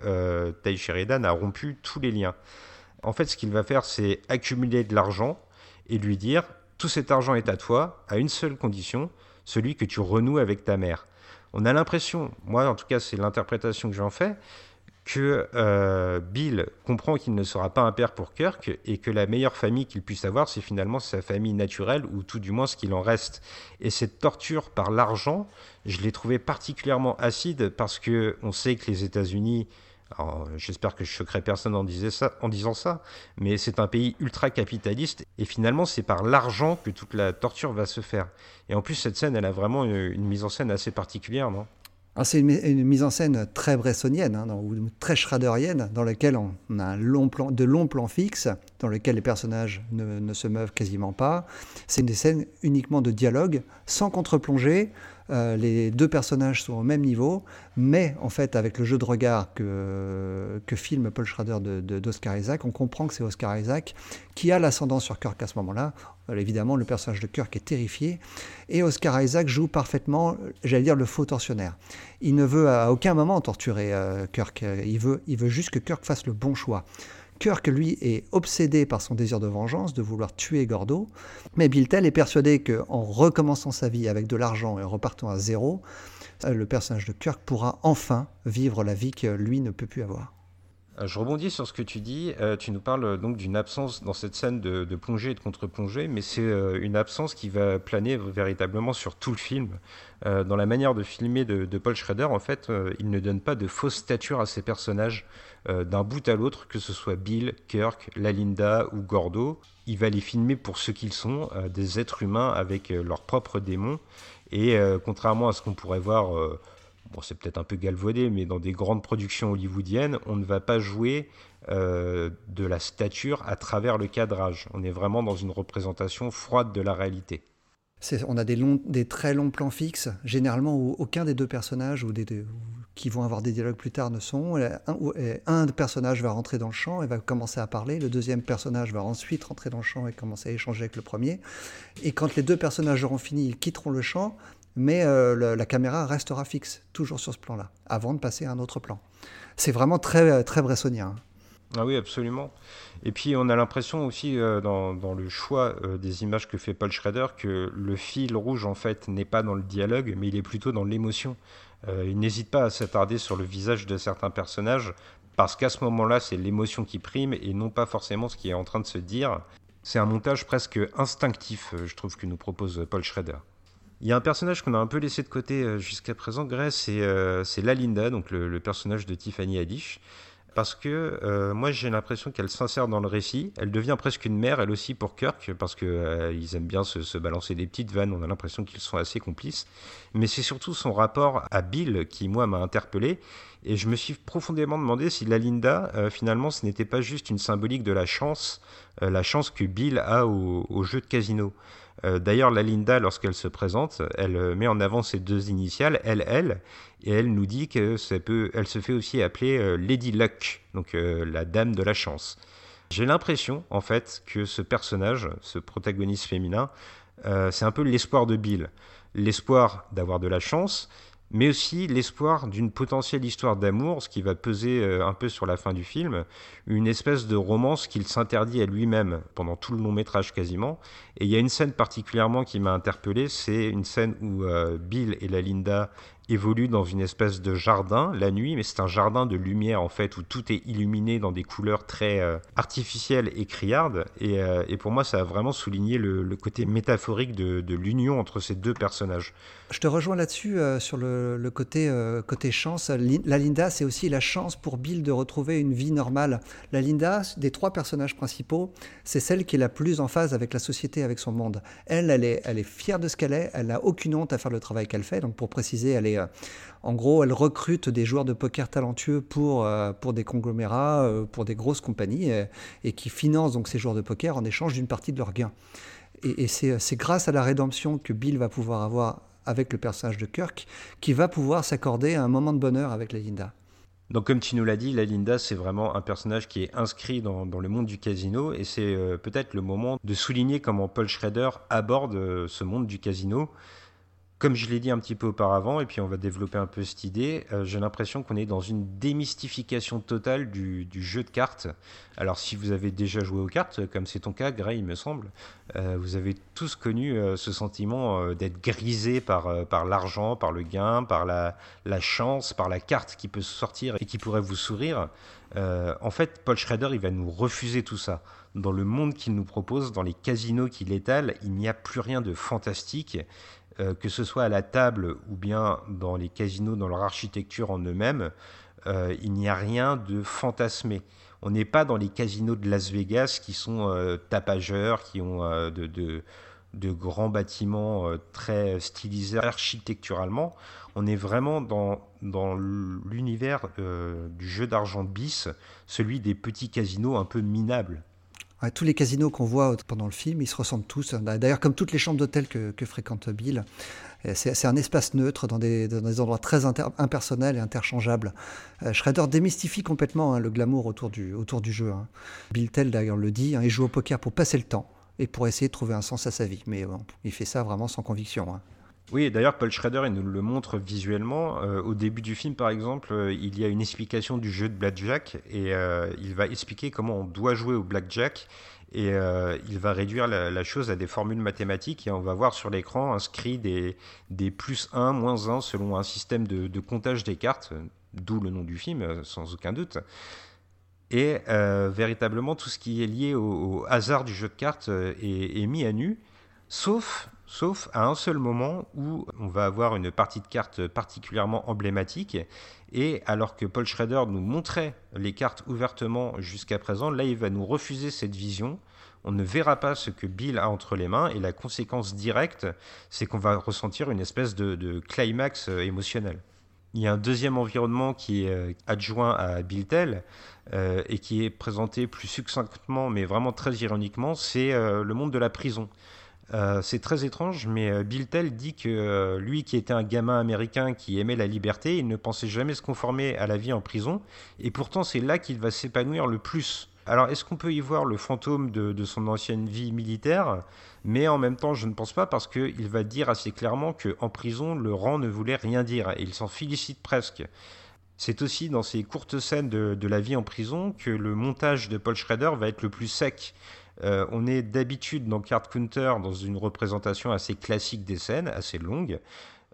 Ty Sheridan a rompu tous les liens. En fait, ce qu'il va faire, c'est accumuler de l'argent et lui dire tout cet argent est à toi à une seule condition, celui que tu renoues avec ta mère. on a l'impression, moi en tout cas c'est l'interprétation que j'en fais, que euh, Bill comprend qu'il ne sera pas un père pour Kirk et que la meilleure famille qu'il puisse avoir, c'est finalement sa famille naturelle ou tout du moins ce qu'il en reste. Et cette torture par l'argent, je l'ai trouvé particulièrement acide parce que on sait que les États-Unis J'espère que je choquerai personne en, disant ça, mais c'est un pays ultra capitaliste et finalement c'est par l'argent que toute la torture va se faire. Et en plus cette scène, elle a vraiment une mise en scène assez particulière, non? C'est une, mise en scène très bressonienne, hein, ou très schraderienne, dans laquelle on a long de longs plans fixes, dans lesquels les personnages ne, se meuvent quasiment pas. C'est une scène uniquement de dialogue, sans contre-plongée. Euh, les deux personnages sont au même niveau, mais en fait, avec le jeu de regard que, filme Paul Schrader d'Oscar de, Isaac, on comprend que c'est Oscar Isaac qui a l'ascendant sur Kirk à ce moment-là. Euh, évidemment, le personnage de Kirk est terrifié, et Oscar Isaac joue parfaitement, j'allais dire, le faux tortionnaire. Il ne veut à aucun moment torturer euh, Kirk, il veut, il veut juste que Kirk fasse le bon choix. Kirk, lui, est obsédé par son désir de vengeance, de vouloir tuer Gordo, mais Biltel est persuadé qu'en recommençant sa vie avec de l'argent et en repartant à zéro, euh, le personnage de Kirk pourra enfin vivre la vie que lui ne peut plus avoir. Euh, je rebondis sur ce que tu dis. Euh, tu nous parles donc d'une absence dans cette scène de, plongée et de contre-plongée, mais c'est une absence qui va planer véritablement sur tout le film. dans la manière de filmer de, de Paul Schrader, en fait, il ne donne pas de fausse stature à ses personnages. Euh, d'un bout à l'autre, que ce soit Bill, Kirk, Lalinda ou Gordo. Il va les filmer pour ce qu'ils sont, euh, des êtres humains avec euh, leurs propres démons. Et contrairement à ce qu'on pourrait voir, bon c'est peut-être un peu galvaudé, mais dans des grandes productions hollywoodiennes, on ne va pas jouer de la stature à travers le cadrage. On est vraiment dans une représentation froide de la réalité on a des, très longs plans fixes, généralement où aucun des deux personnages ou des, qui vont avoir des dialogues plus tard ne sont. Un, personnage va rentrer dans le champ et va commencer à parler, le deuxième personnage va ensuite rentrer dans le champ et commencer à échanger avec le premier. Et quand les deux personnages auront fini, ils quitteront le champ, mais euh, la caméra restera fixe, toujours sur ce plan-là, avant de passer à un autre plan. C'est vraiment très, très bressonien. Ah oui, absolument. Et puis on a l'impression aussi euh, dans, le choix euh, des images que fait Paul Schrader que le fil rouge en fait n'est pas dans le dialogue, mais il est plutôt dans l'émotion. Euh, il n'hésite pas à s'attarder sur le visage de certains personnages parce qu'à ce moment-là c'est l'émotion qui prime et non pas forcément ce qui est en train de se dire. C'est un montage presque instinctif, je trouve, que nous propose Paul Schrader. Il y a un personnage qu'on a un peu laissé de côté jusqu'à présent, Grace, c'est Lalinda, donc le, le, personnage de Tiffany Haddish parce que euh, moi j'ai l'impression qu'elle s'insère dans le récit. Elle devient presque une mère, elle aussi, pour Kirk, parce qu'ils euh, aiment bien se, balancer des petites vannes, on a l'impression qu'ils sont assez complices. Mais c'est surtout son rapport à Bill qui, moi, m'a interpellé. Et je me suis profondément demandé si la Linda, euh, finalement, ce n'était pas juste une symbolique de la chance, la chance que Bill a au jeu de casino. Euh, d'ailleurs, la Linda, lorsqu'elle se présente, elle euh, met en avant ses deux initiales, elle, et elle nous dit que ça peut, elle se fait aussi appeler euh, Lady Luck, donc la dame de la chance. J'ai l'impression, en fait, que ce personnage, ce protagoniste féminin, c'est un peu l'espoir de Bill. L'espoir d'avoir de la chance, mais aussi l'espoir d'une potentielle histoire d'amour, ce qui va peser euh, un peu sur la fin du film, une espèce de romance qu'il s'interdit à lui-même pendant tout le long métrage quasiment. Et il y a une scène particulièrement qui m'a interpellé, c'est une scène où euh, Bill et la Linda évolue dans une espèce de jardin la nuit, mais c'est un jardin de lumière en fait où tout est illuminé dans des couleurs très euh, artificielles et criardes. Euh, et, pour moi, ça a vraiment souligné le, côté métaphorique de, l'union entre ces deux personnages. Je te rejoins là-dessus euh, sur le, côté, côté chance. La Linda, c'est aussi la chance pour Bill de retrouver une vie normale. La Linda, des trois personnages principaux, c'est celle qui est la plus en phase avec la société, avec son monde. Elle, elle est, elle est fière de ce qu'elle est, elle n'a aucune honte à faire le travail qu'elle fait. Donc pour préciser, elle est euh, en gros, elle recrute des joueurs de poker talentueux pour, euh, pour des conglomérats, euh, pour des grosses compagnies, et, qui financent donc ces joueurs de poker en échange d'une partie de leurs gains. Et, c'est grâce à la rédemption que Bill va pouvoir avoir avec le personnage de Kirk, qui va pouvoir s'accorder un moment de bonheur avec Linda. Donc comme tu nous l'as dit, la Linda, c'est vraiment un personnage qui est inscrit dans le monde du casino, et c'est peut-être le moment de souligner comment Paul Schrader aborde ce monde du casino Comme je l'ai dit un petit peu auparavant, et puis on va développer un peu cette idée, euh, j'ai l'impression qu'on est dans une démystification totale du, jeu de cartes. Alors si vous avez déjà joué aux cartes, comme c'est ton cas, Gray, il me semble, euh, vous avez tous connu euh, ce sentiment d'être grisé par, l'argent, par le gain, par la, la, chance, par la carte qui peut sortir et qui pourrait vous sourire. en fait, Paul Schrader, il va nous refuser tout ça. Dans le monde qu'il nous propose, dans les casinos qu'il étale, il n'y a plus rien de fantastique. Euh, que ce soit à la table ou bien dans les casinos, dans leur architecture en eux-mêmes, euh, il n'y a rien de fantasmé. On n'est pas dans les casinos de Las Vegas qui sont euh, tapageurs, qui ont de, de, grands bâtiments très stylisés architecturalement. On est vraiment dans, dans l'univers du jeu d'argent bis, celui des petits casinos un peu minables tous les casinos qu'on voit pendant le film, ils se ressemblent tous. D'ailleurs, comme toutes les chambres d'hôtel que, fréquente Bill, c'est un espace neutre dans des, endroits très impersonnels et interchangeables. Euh, Shredder démystifie complètement hein, le glamour autour du, autour du jeu. Hein. Bill Tell, d'ailleurs, le dit, hein, il joue au poker pour passer le temps et pour essayer de trouver un sens à sa vie. Mais il fait ça vraiment sans conviction. Oui, d'ailleurs, Paul Schrader, il nous le montre visuellement. Euh, au début du film, par exemple, euh, il y a une explication du jeu de blackjack et euh, il va expliquer comment on doit jouer au blackjack et il va réduire la, chose à des formules mathématiques et on va voir sur l'écran inscrit des, des plus 1, moins 1 selon un système de, comptage des cartes, d'où le nom du film, sans aucun doute. Et véritablement, tout ce qui est lié au, hasard du jeu de cartes est, est mis à nu, sauf sauf à un seul moment où on va avoir une partie de cartes particulièrement emblématique. Et alors que Paul Schrader nous montrait les cartes ouvertement jusqu'à présent, là il va nous refuser cette vision. On ne verra pas ce que Bill a entre les mains et la conséquence directe, c'est qu'on va ressentir une espèce de, climax euh, émotionnel. Il y a un deuxième environnement qui est euh, adjoint à Bill Tell euh, et qui est présenté plus succinctement mais vraiment très ironiquement, c'est le monde de la prison. Euh, c'est très étrange, mais euh, Bill Tell dit que euh, lui, qui était un gamin américain qui aimait la liberté, il ne pensait jamais se conformer à la vie en prison, et pourtant c'est là qu'il va s'épanouir le plus. Alors, est-ce qu'on peut y voir le fantôme de, son ancienne vie militaire? Mais en même temps, je ne pense pas parce qu'il va dire assez clairement qu'en prison, le rang ne voulait rien dire et il s'en félicite presque. C'est aussi dans ces courtes scènes de, de, la vie en prison que le montage de Paul Schrader va être le plus sec. Euh, on est d'habitude dans Card Counter dans une représentation assez classique des scènes, assez longue.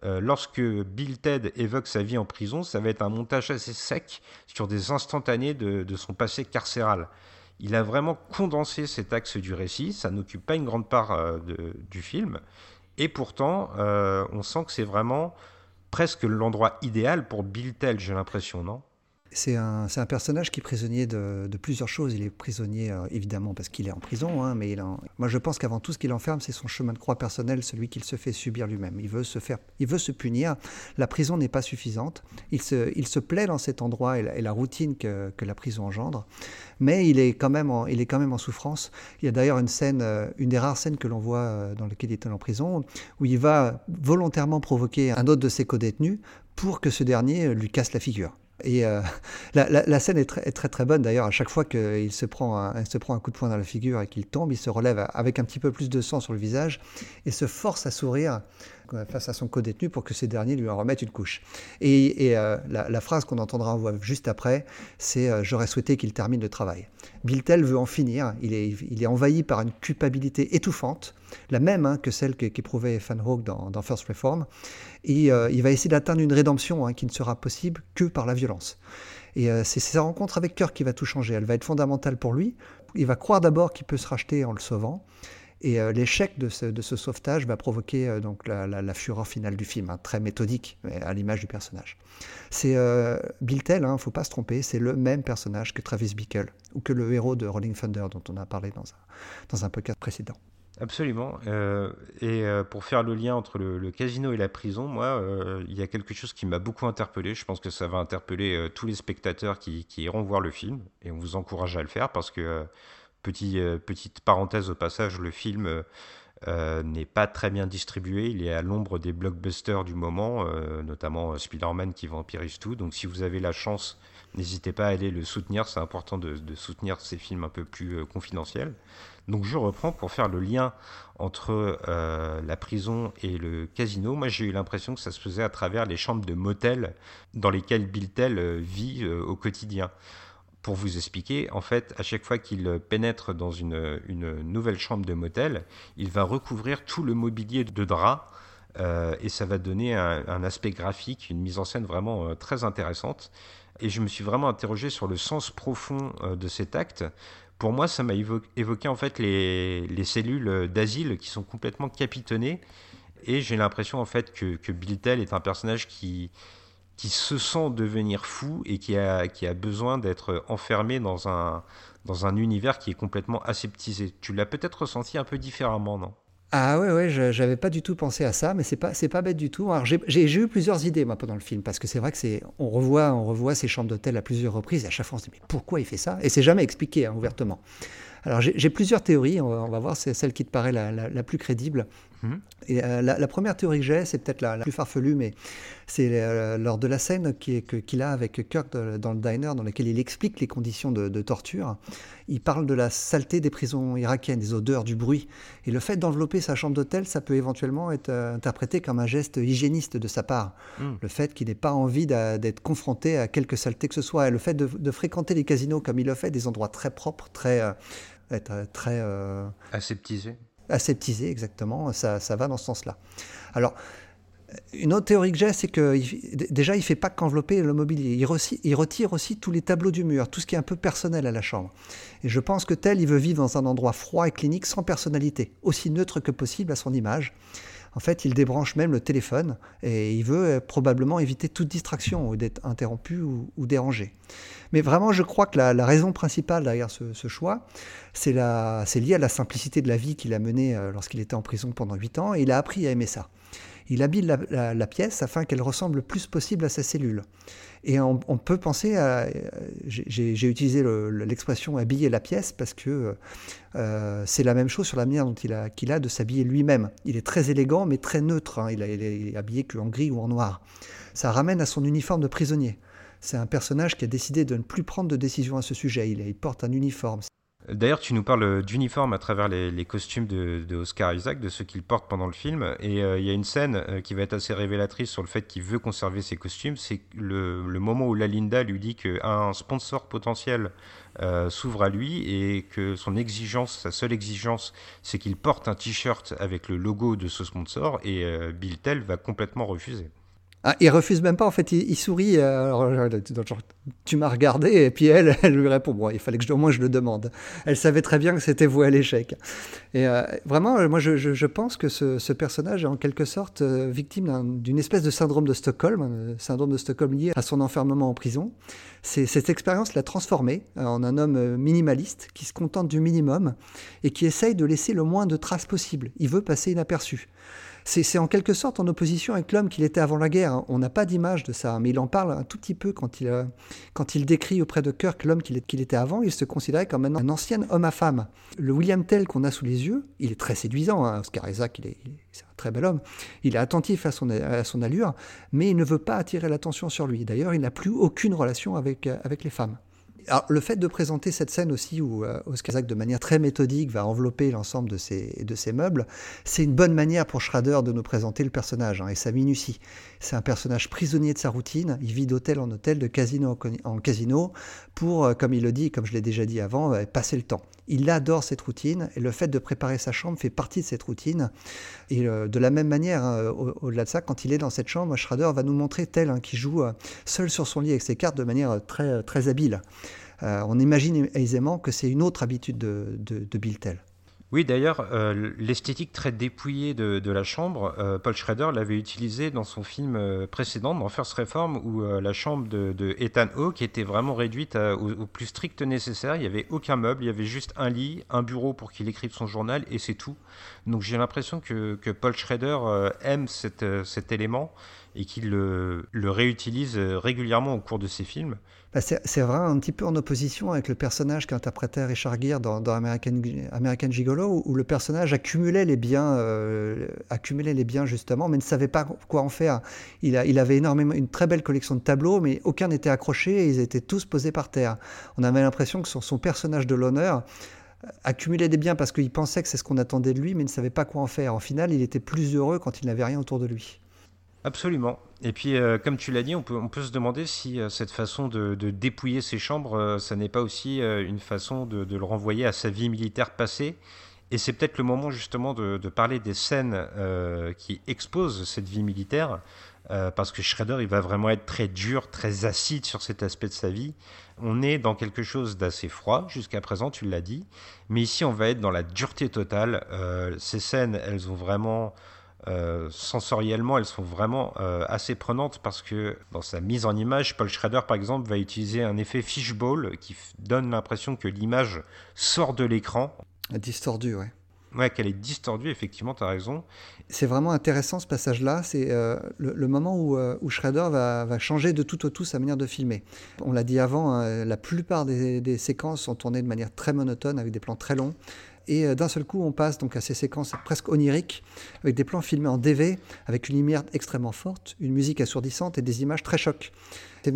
Euh, lorsque Bill Ted évoque sa vie en prison, ça va être un montage assez sec sur des instantanés de, son passé carcéral. Il a vraiment condensé cet axe du récit, ça n'occupe pas une grande part euh, du film, et pourtant on sent que c'est vraiment presque l'endroit idéal pour Bill Ted, j'ai l'impression, non? C'est un, personnage qui est prisonnier de, plusieurs choses. Il est prisonnier euh, évidemment parce qu'il est en prison, hein, mais moi je pense qu'avant tout ce qui l'enferme, c'est son chemin de croix personnel, celui qu'il se fait subir lui-même. Il veut se punir. La prison n'est pas suffisante. Il se, plaît dans cet endroit et la, routine que, la prison engendre, mais il est quand même en, il est quand même en souffrance. Il y a d'ailleurs une scène, euh, une des rares scènes que l'on voit euh, dans laquelle il est en prison, où il va volontairement provoquer un autre de ses co-détenus pour que ce dernier lui casse la figure. Et euh, la, scène est très, très, bonne d'ailleurs. À chaque fois qu'il se, prend un, se prend un coup de poing dans la figure et qu'il tombe, il se relève avec un petit peu plus de sang sur le visage et se force à sourire face à son co-détenu pour que ce dernier lui en remette une couche. Et, euh, la, phrase qu'on entendra juste après, c'est euh, J'aurais souhaité qu'il termine le travail. Bill Tell veut en finir. Il est, il est envahi par une culpabilité étouffante, la même hein, que celle qu'éprouvait Fan Hawk dans, dans, First Reform. Et euh, il va essayer d'atteindre une rédemption hein, qui ne sera possible que par la violence. Et c'est sa rencontre avec Kirk qui va tout changer. Elle va être fondamentale pour lui. Il va croire d'abord qu'il peut se racheter en le sauvant. Et euh, l'échec de ce, sauvetage va provoquer euh, donc la, fureur finale du film, hein, très méthodique, à l'image du personnage. C'est euh, Bill Tell, hein, ne faut pas se tromper, c'est le même personnage que Travis Bickle, ou que le héros de Rolling Thunder dont on a parlé dans un, dans un podcast précédent. Absolument. et pour faire le lien entre le, casino et la prison, moi, il y a quelque chose qui m'a beaucoup interpellé. Je pense que ça va interpeller tous les spectateurs qui, iront voir le film. Et on vous encourage à le faire parce que Petit, euh, petite parenthèse au passage, le film euh, n'est pas très bien distribué. Il est à l'ombre des blockbusters du moment, notamment Spider-Man qui vampirise tout. Donc si vous avez la chance, n'hésitez pas à aller le soutenir. C'est important de, soutenir ces films un peu plus confidentiels. Donc je reprends pour faire le lien entre euh, la prison et le casino. Moi j'ai eu l'impression que ça se faisait à travers les chambres de motel dans lesquelles Bill Tell euh, vit euh, au quotidien. Pour vous expliquer, en fait, à chaque fois qu'il pénètre dans une, nouvelle chambre de motel, il va recouvrir tout le mobilier de drap et ça va donner un, aspect graphique, une mise en scène vraiment très intéressante. Et je me suis vraiment interrogé sur le sens profond de cet acte, pour moi, ça m'a évoqué en fait les, cellules d'asile qui sont complètement capitonnées. Et j'ai l'impression en fait que, que Bill Tell est un personnage qui, qui se sent devenir fou et qui a, qui a besoin d'être enfermé dans un, dans un univers qui est complètement aseptisé. Tu l'as peut-être ressenti un peu différemment, non? Ah ouais, ouais, j'avais pas du tout pensé à ça, mais c'est pas, pas bête du tout. J'ai eu plusieurs idées moi pendant le film, parce que c'est vrai que on revoit, on revoit ces chambres d'hôtel à plusieurs reprises, et à chaque fois on se dit mais pourquoi il fait ça? Et c'est jamais expliqué hein, ouvertement. Alors j'ai plusieurs théories, on va, voir, c'est celle qui te paraît la, plus crédible. Mhm. Et euh, la, première théorie que j'ai, c'est peut-être la, plus farfelue, mais c'est euh, lors de la scène qu'il a avec Kirk dans le diner, dans laquelle il explique les conditions de, torture. Il parle de la saleté des prisons irakiennes, des odeurs, du bruit. Et le fait d'envelopper sa chambre d'hôtel, ça peut éventuellement être euh, interprété comme un geste hygiéniste de sa part. Mhm. Le fait qu'il n'ait pas envie d'être confronté à quelque saleté que ce soit. Et le fait de, fréquenter les casinos comme il le fait, des endroits très propres, très être très... Euh, aseptisé exactement, ça, ça va dans ce sens-là. Alors, une autre théorie que j'ai, c'est que déjà, il ne fait pas qu'envelopper le mobilier. Il, il, retire aussi tous les tableaux du mur, tout ce qui est un peu personnel à la chambre. Et je pense que tel, il veut vivre dans un endroit froid et clinique sans personnalité, aussi neutre que possible à son image. En fait, il débranche même le téléphone et il veut euh, probablement éviter toute distraction ou d'être interrompu ou, dérangé. Mais vraiment, je crois que la, raison principale derrière ce, choix, c'est lié à la simplicité de la vie qu'il a menée euh, lorsqu'il était en prison pendant 8 ans et il a appris à aimer ça. Il habille la, pièce afin qu'elle ressemble le plus possible à sa cellule. Et on, peut penser à. J'ai utilisé l'expression habiller la pièce parce que euh, c'est la même chose sur la manière dont il a, qu'il a de s'habiller lui-même. Il est très élégant mais très neutre. Hein. Il, il, est habillé qu'en gris ou en noir. Ça ramène à son uniforme de prisonnier. C'est un personnage qui a décidé de ne plus prendre de décision à ce sujet. Il porte un uniforme. D'ailleurs, tu nous parles d'uniforme à travers les, costumes de, Oscar Isaac, de ceux qu'il porte pendant le film. Et euh, il y a une scène euh, qui va être assez révélatrice sur le fait qu'il veut conserver ses costumes. C'est le, moment où Lalinda lui dit qu'un sponsor potentiel euh, s'ouvre à lui et que son exigence, sa seule exigence, c'est qu'il porte un t-shirt avec le logo de ce sponsor. Et Bill Tell va complètement refuser. Ah, il refuse même pas, en fait, il, sourit. Euh, alors, tu m'as regardé, et puis elle, (laughs) elle lui répond Bon, il fallait que je, au moins je le demande. Elle savait très bien que c'était voué à l'échec. Et euh, vraiment, moi, je, pense que ce, personnage est en quelque sorte euh, victime d'une espèce de syndrome de Stockholm, un syndrome de Stockholm lié à son enfermement en prison. Cette expérience l'a transformé en un homme minimaliste qui se contente du minimum et qui essaye de laisser le moins de traces possible. Il veut passer inaperçu. C'est en quelque sorte en opposition avec l'homme qu'il était avant la guerre. Hein. On n'a pas d'image de ça, mais il en parle un tout petit peu quand il, euh, quand il décrit auprès de Kirk l'homme qu'il était avant. Il se considérait comme un, ancien homme à femme. Le William Tell qu'on a sous les yeux, il est très séduisant. Hein. Oscar Isaac, il est, c'est un très bel homme. Il est attentif à son, à son allure, mais il ne veut pas attirer l'attention sur lui. D'ailleurs, il n'a plus aucune relation avec, euh, avec les femmes. Le fait de présenter cette scène aussi où euh, Oscar de manière très méthodique, va envelopper l'ensemble de ses, de ses meubles, c'est une bonne manière pour Schrader de nous présenter le personnage hein, et sa minutie. C'est un personnage prisonnier de sa routine. Il vit d'hôtel en hôtel, de casino en casino, pour, euh, comme il le dit, comme je l'ai déjà dit avant, euh, passer le temps. Il adore cette routine et le fait de préparer sa chambre fait partie de cette routine. Et de la même manière, hein, au-delà de ça, quand il est dans cette chambre, Schrader va nous montrer tel qui joue seul sur son lit avec ses cartes de manière très, très habile. Euh, on imagine aisément que c'est une autre habitude de, de, Bill Tell. Oui, d'ailleurs, euh, l'esthétique très dépouillée de, la chambre, euh, Paul Schrader l'avait utilisée dans son film précédent, dans First Reform, où la chambre de, Ethan Hawke était vraiment réduite au, plus strict nécessaire. Il n'y avait aucun meuble, il y avait juste un lit, un bureau pour qu'il écrive son journal, et c'est tout. Donc j'ai l'impression que, Paul Schrader aime cet élément et qu'il le, réutilise régulièrement au cours de ses films. Bah, c'est vraiment un petit peu en opposition avec le personnage qu'interprétait Richard Gere dans, American, American Gigolo, où, le personnage accumulait les biens, euh, accumulait les biens justement, mais ne savait pas quoi en faire. Il avait énormément, une très belle collection de tableaux, mais aucun n'était accroché et ils étaient tous posés par terre. On avait l'impression que son, son personnage de l'honneur euh, accumulait des biens parce qu'il pensait que c'est ce qu'on attendait de lui, mais ne savait pas quoi en faire. En final, il était plus heureux quand il n'avait rien autour de lui. Absolument. Et puis, euh, comme tu l'as dit, on peut, se demander si euh, cette façon de, dépouiller ses chambres, euh, ça n'est pas aussi une façon de, le renvoyer à sa vie militaire passée. Et c'est peut-être le moment justement de, parler des scènes qui exposent cette vie militaire, parce que Shredder, il va vraiment être très dur, très acide sur cet aspect de sa vie. On est dans quelque chose d'assez froid jusqu'à présent, tu l'as dit, mais ici on va être dans la dureté totale. ces scènes, elles ont vraiment euh, sensoriellement, elles sont vraiment euh, assez prenantes parce que dans sa mise en image, Paul Schrader, par exemple, va utiliser un effet fishbowl qui donne l'impression que l'image sort de l'écran. Distordue, ouais. Ouais, qu'elle est distordue, effectivement, tu as raison. C'est vraiment intéressant ce passage-là. C'est euh, le, moment où, où Schrader va, va, changer de tout au tout sa manière de filmer. On l'a dit avant, hein, la plupart des, des, séquences sont tournées de manière très monotone, avec des plans très longs. Et euh, d'un seul coup, on passe donc à ces séquences presque oniriques, avec des plans filmés en DV, avec une lumière extrêmement forte, une musique assourdissante et des images très chocs.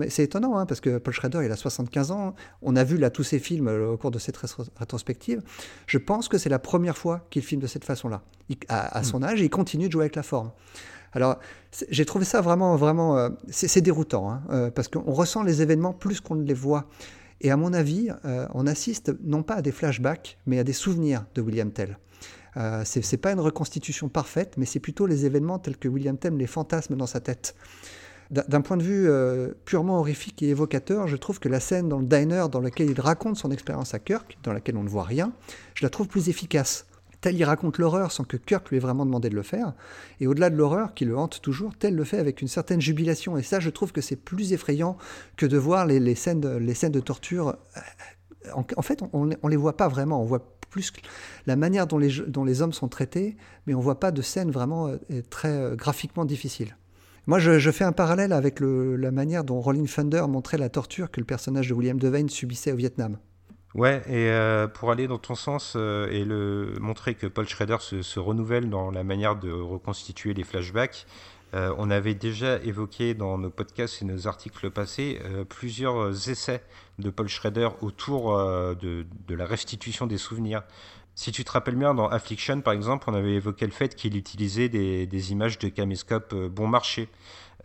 C'est étonnant, hein, parce que Paul Schrader, il a 75 ans. On a vu là tous ses films euh, au cours de cette rétrospective. Je pense que c'est la première fois qu'il filme de cette façon-là. À, son âge, il continue de jouer avec la forme. Alors, j'ai trouvé ça vraiment, vraiment, euh, c'est déroutant, hein, parce qu'on ressent les événements plus qu'on ne les voit. Et à mon avis, euh, on assiste non pas à des flashbacks, mais à des souvenirs de William Tell. Euh, ce n'est pas une reconstitution parfaite, mais c'est plutôt les événements tels que William Tell les fantasme dans sa tête. D'un point de vue euh, purement horrifique et évocateur, je trouve que la scène dans le diner dans laquelle il raconte son expérience à Kirk, dans laquelle on ne voit rien, je la trouve plus efficace. Tel il raconte l'horreur sans que Kirk lui ait vraiment demandé de le faire. Et au-delà de l'horreur qui le hante toujours, Tel le fait avec une certaine jubilation. Et ça, je trouve que c'est plus effrayant que de voir les, scènes, de, torture. En, fait, on ne les voit pas vraiment. On voit plus la manière dont les, dont les hommes sont traités, mais on ne voit pas de scènes vraiment euh, très euh, graphiquement difficiles. Moi, je, fais un parallèle avec la manière dont Rolling Thunder montrait la torture que le personnage de William Devane subissait au Vietnam. Ouais, et euh, pour aller dans ton sens euh, et le, montrer que Paul Schrader se, renouvelle dans la manière de reconstituer les flashbacks, euh, on avait déjà évoqué dans nos podcasts et nos articles passés plusieurs essais de Paul Schrader autour de, la restitution des souvenirs. Si tu te rappelles bien, dans Affliction, par exemple, on avait évoqué le fait qu'il utilisait des, des, images de caméscope bon marché.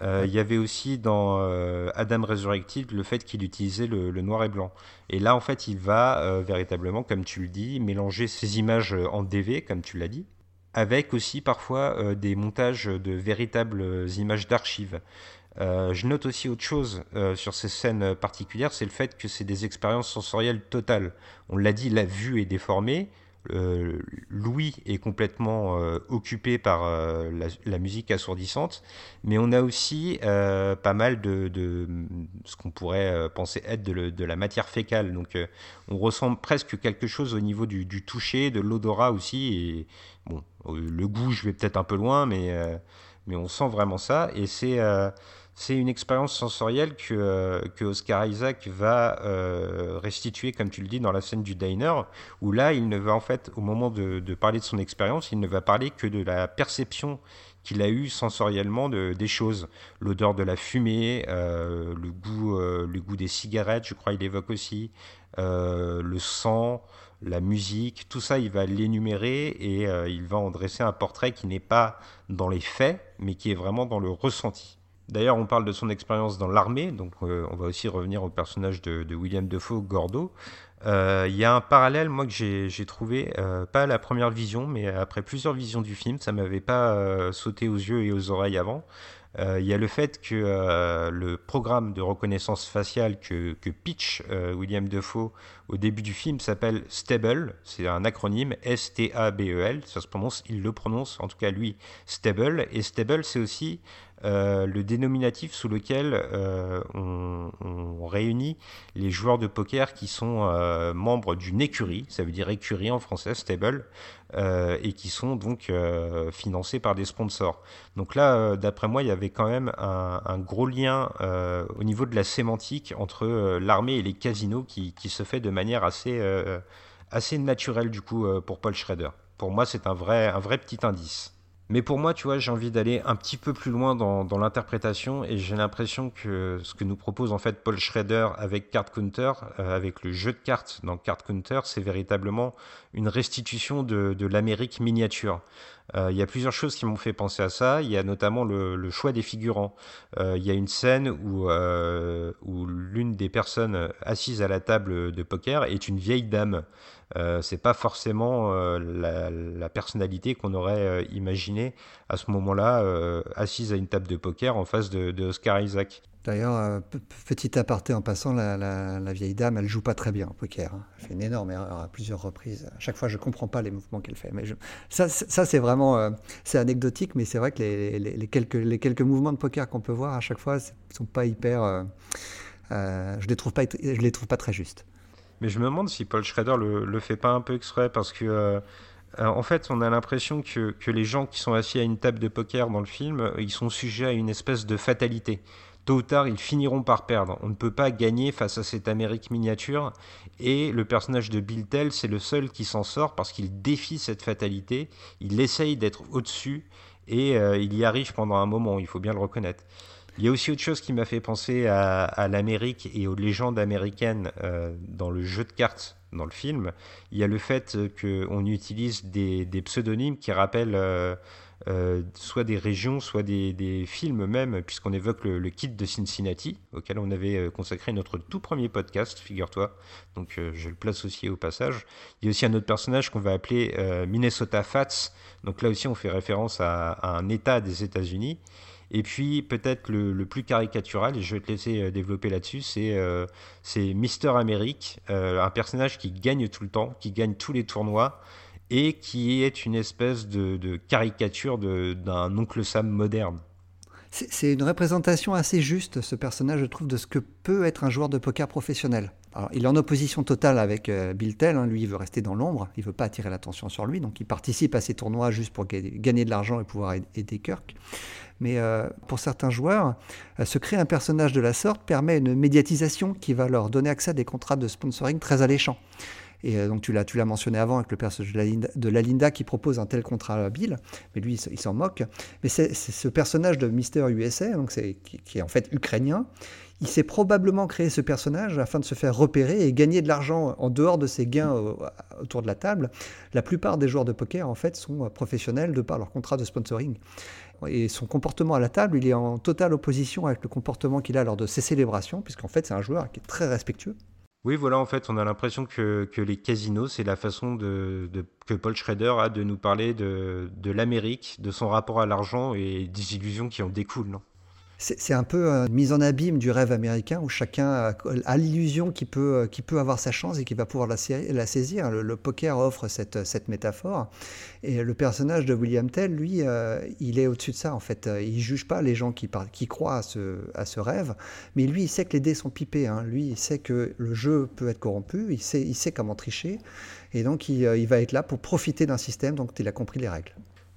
Euh, il y avait aussi dans euh, Adam Resurrected le fait qu'il utilisait le, noir et blanc. Et là, en fait, il va euh, véritablement, comme tu le dis, mélanger ces images en DV, comme tu l'as dit, avec aussi parfois des montages de véritables images d'archives. je note aussi autre chose sur ces scènes particulières, c'est le fait que c'est des expériences sensorielles totales. On l'a dit, la vue est déformée, euh, Louis est complètement euh, occupé par euh, la, musique assourdissante, mais on a aussi pas mal de, ce qu'on pourrait penser être de, la matière fécale. Donc on ressent presque quelque chose au niveau du, du toucher, de l'odorat aussi. Et bon, le goût, je vais peut-être un peu loin, mais, mais on sent vraiment ça. Et c'est c'est une expérience sensorielle que, euh, que Oscar Isaac va euh, restituer, comme tu le dis, dans la scène du diner, où là, il ne va en fait, au moment de, parler de son expérience, il ne va parler que de la perception qu'il a eue sensoriellement de, des choses. L'odeur de la fumée, euh, le, goût, le goût des cigarettes, je crois, il évoque aussi, le sang, la musique, tout ça, il va l'énumérer et il va en dresser un portrait qui n'est pas dans les faits, mais qui est vraiment dans le ressenti. D'ailleurs, on parle de son expérience dans l'armée, donc euh, on va aussi revenir au personnage de, William Defoe, Gordo. Euh, il y a un parallèle, moi, que j'ai trouvé, euh, pas à la première vision, mais après plusieurs visions du film, ça m'avait pas sauté aux yeux et aux oreilles avant. Il y a le fait que le programme de reconnaissance faciale que, que pitch William Defoe au début du film s'appelle Stable, c'est un acronyme S-T-A-B-E-L, ça se prononce, il le prononce, en tout cas lui, Stable, et Stable c'est aussi euh, le dénominatif sous lequel euh, on, réunit les joueurs de poker qui sont euh, membres d'une écurie, ça veut dire écurie en français, stable, et qui sont donc financés par des sponsors. Donc là, d'après moi, il y avait quand même un, gros lien au niveau de la sémantique entre l'armée et les casinos qui, qui, se fait de manière assez, assez naturelle du coup pour Paul Schrader. Pour moi, c'est un vrai, un vrai petit indice. Mais pour moi, tu vois, j'ai envie d'aller un petit peu plus loin dans, l'interprétation et j'ai l'impression que ce que nous propose en fait Paul Schrader avec Card Counter, euh, avec le jeu de cartes dans Card Counter, c'est véritablement une restitution de, l'Amérique miniature. Euh, il y a plusieurs choses qui m'ont fait penser à ça. Il y a notamment le, choix des figurants. Euh, il y a une scène où, où l'une des personnes assises à la table de poker est une vieille dame. Euh, c'est pas forcément euh, la, personnalité qu'on aurait euh, imaginé à ce moment-là, assise à une table de poker en face de, Oscar Isaac. D'ailleurs, petit aparté en passant, la, vieille dame, elle joue pas très bien au poker. Hein. Elle fait une énorme erreur à plusieurs reprises. À chaque fois, je comprends pas les mouvements qu'elle fait. Mais ça, ça c'est vraiment, c'est anecdotique, mais c'est vrai que les, quelques, les quelques mouvements de poker qu'on peut voir à chaque fois, sont pas hyper. je les trouve pas, je les trouve pas très justes. Mais je me demande si Paul Schrader le, fait pas un peu exprès parce que. Euh, euh, en fait, on a l'impression que, que, les gens qui sont assis à une table de poker dans le film, euh, ils sont sujets à une espèce de fatalité. Tôt ou tard, ils finiront par perdre. On ne peut pas gagner face à cette Amérique miniature. Et le personnage de Bill Tell, c'est le seul qui s'en sort parce qu'il défie cette fatalité. Il essaye d'être au-dessus et il y arrive pendant un moment, il faut bien le reconnaître. Il y a aussi autre chose qui m'a fait penser à, l'Amérique et aux légendes américaines euh, dans le jeu de cartes dans le film. Il y a le fait qu'on utilise des, pseudonymes qui rappellent euh, euh, soit des régions, soit des, films même, puisqu'on évoque le, kit de Cincinnati, auquel on avait consacré notre tout premier podcast, figure-toi. Donc je le place aussi au passage. Il y a aussi un autre personnage qu'on va appeler Minnesota Fats. Donc là aussi on fait référence à un État des États-Unis. Et puis peut-être le, plus caricatural, et je vais te laisser euh, développer là-dessus, c'est euh, Mister Amerique, euh, un personnage qui gagne tout le temps, qui gagne tous les tournois, et qui est une espèce de, de caricature d'un oncle Sam moderne. C'est une représentation assez juste, ce personnage, je trouve, de ce que peut être un joueur de poker professionnel. Alors, il est en opposition totale avec euh, Bill Tell. Hein. Lui, il veut rester dans l'ombre. Il veut pas attirer l'attention sur lui. Donc, il participe à ces tournois juste pour gagner de l'argent et pouvoir aider Kirk. Mais euh, pour certains joueurs, euh, se créer un personnage de la sorte permet une médiatisation qui va leur donner accès à des contrats de sponsoring très alléchants. Et euh, donc tu l'as, tu l'as mentionné avant avec le personnage de la, Linda, qui propose un tel contrat à Bill, mais lui il s'en moque. Mais ce personnage de Mister USA, donc qui, est en fait ukrainien, il s'est probablement créé ce personnage afin de se faire repérer et gagner de l'argent en dehors de ses gains autour de la table. La plupart des joueurs de poker en fait sont professionnels de par leur contrat de sponsoring. Et son comportement à la table, il est en totale opposition avec le comportement qu'il a lors de ses célébrations, puisqu'en fait c'est un joueur qui est très respectueux. Oui, voilà, en fait, on a l'impression que, les casinos, c'est la façon que Paul Schrader a de nous parler de, de l'Amérique, de son rapport à l'argent et des illusions qui en découlent, c'est un peu une mise en abîme du rêve américain où chacun a, l'illusion qu'il peut, avoir sa chance et qu'il va pouvoir la, saisir. Le, poker offre cette, métaphore. Et le personnage de William Tell, lui, euh, il est au-dessus de ça en fait. Il juge pas les gens qui, croient à ce, rêve, mais lui, il sait que les dés sont pipés. Hein. Lui, il sait que le jeu peut être corrompu, il sait, il sait comment tricher. Et donc, il, il va être là pour profiter d'un système dont il a compris les règles.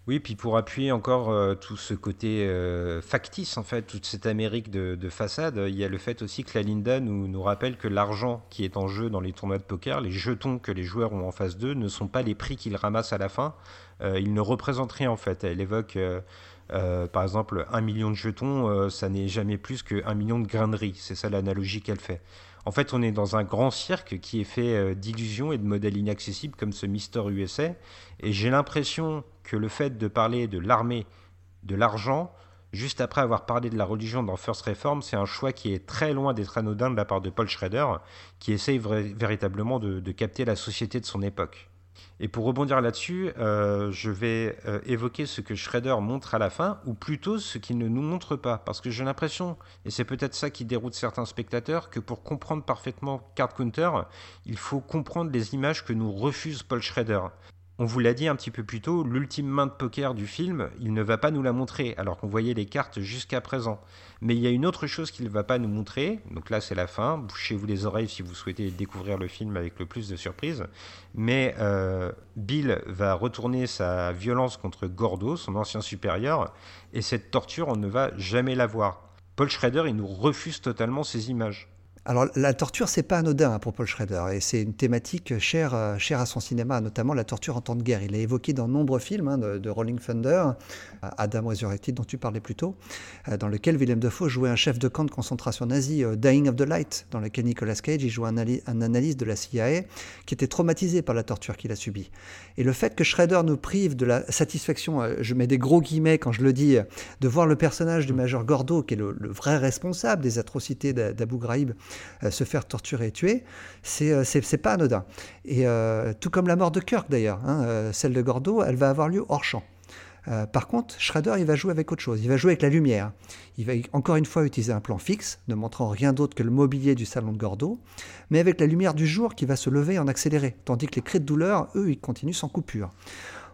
Oui, puis pour appuyer encore euh, tout ce côté euh, factice, en fait, toute cette Amérique de, façade, il y a le fait aussi que la Linda nous, rappelle que l'argent qui est en jeu dans les tournois de poker, les jetons que les joueurs ont en face d'eux, ne sont pas les prix qu'ils ramassent à la fin. Euh, ils ne représentent rien, en fait. Elle évoque, par exemple, un million de jetons, ça n'est jamais plus qu'un million de graineries. C'est ça l'analogie qu'elle fait. En fait, on est dans un grand cirque qui est fait d'illusions et de modèles inaccessibles comme ce Mister USA. Et j'ai l'impression que le fait de parler de l'armée, de l'argent, juste après avoir parlé de la religion dans First Reform, c'est un choix qui est très loin d'être anodin de la part de Paul Schrader, qui essaye véritablement de capter la société de son époque. Et pour rebondir là-dessus, euh, je vais euh, évoquer ce que Shredder montre à la fin, ou plutôt ce qu'il ne nous montre pas. Parce que j'ai l'impression, et c'est peut-être ça qui déroute certains spectateurs, que pour comprendre parfaitement Card Counter, il faut comprendre les images que nous refuse Paul Schrader. On vous l'a dit un petit peu plus tôt, l'ultime main de poker du film, il ne va pas nous la montrer, alors qu'on voyait les cartes jusqu'à présent. Mais il y a une autre chose qu'il ne va pas nous montrer, donc là c'est la fin, bouchez-vous les oreilles si vous souhaitez découvrir le film avec le plus de surprises. Mais euh, Bill va retourner sa violence contre Gordo, son ancien supérieur, et cette torture, on ne va jamais la voir. Paul Schrader, il nous refuse totalement ces images. Alors la torture, c'est pas anodin hein, pour Paul Schrader, et c'est une thématique chère, euh, chère à son cinéma, notamment la torture en temps de guerre. Il est évoqué dans nombreux films hein, de, Rolling Thunder, euh, Adam Resurrected dont tu parlais plus tôt, euh, dans lequel Willem Dafoe jouait un chef de camp de concentration nazi, Dying of the Light, dans lequel Nicolas Cage y joue un, analyste de la CIA qui était traumatisé par la torture qu'il a subie. Et le fait que Schrader nous prive de la satisfaction, je mets des gros guillemets quand je le dis, de voir le personnage du major Gordo, qui est le, le vrai responsable des atrocités d'Abu Ghraib, se faire torturer et tuer, c'est euh, pas anodin. Et euh, tout comme la mort de Kirk d'ailleurs, hein, celle de Gordo, elle va avoir lieu hors champ. par contre, Schrader, il va jouer avec autre chose. Il va jouer avec la lumière. Il va encore une fois utiliser un plan fixe, ne montrant rien d'autre que le mobilier du salon de Gordo, mais avec la lumière du jour qui va se lever en accéléré, tandis que les cris de douleur, eux, ils continuent sans coupure.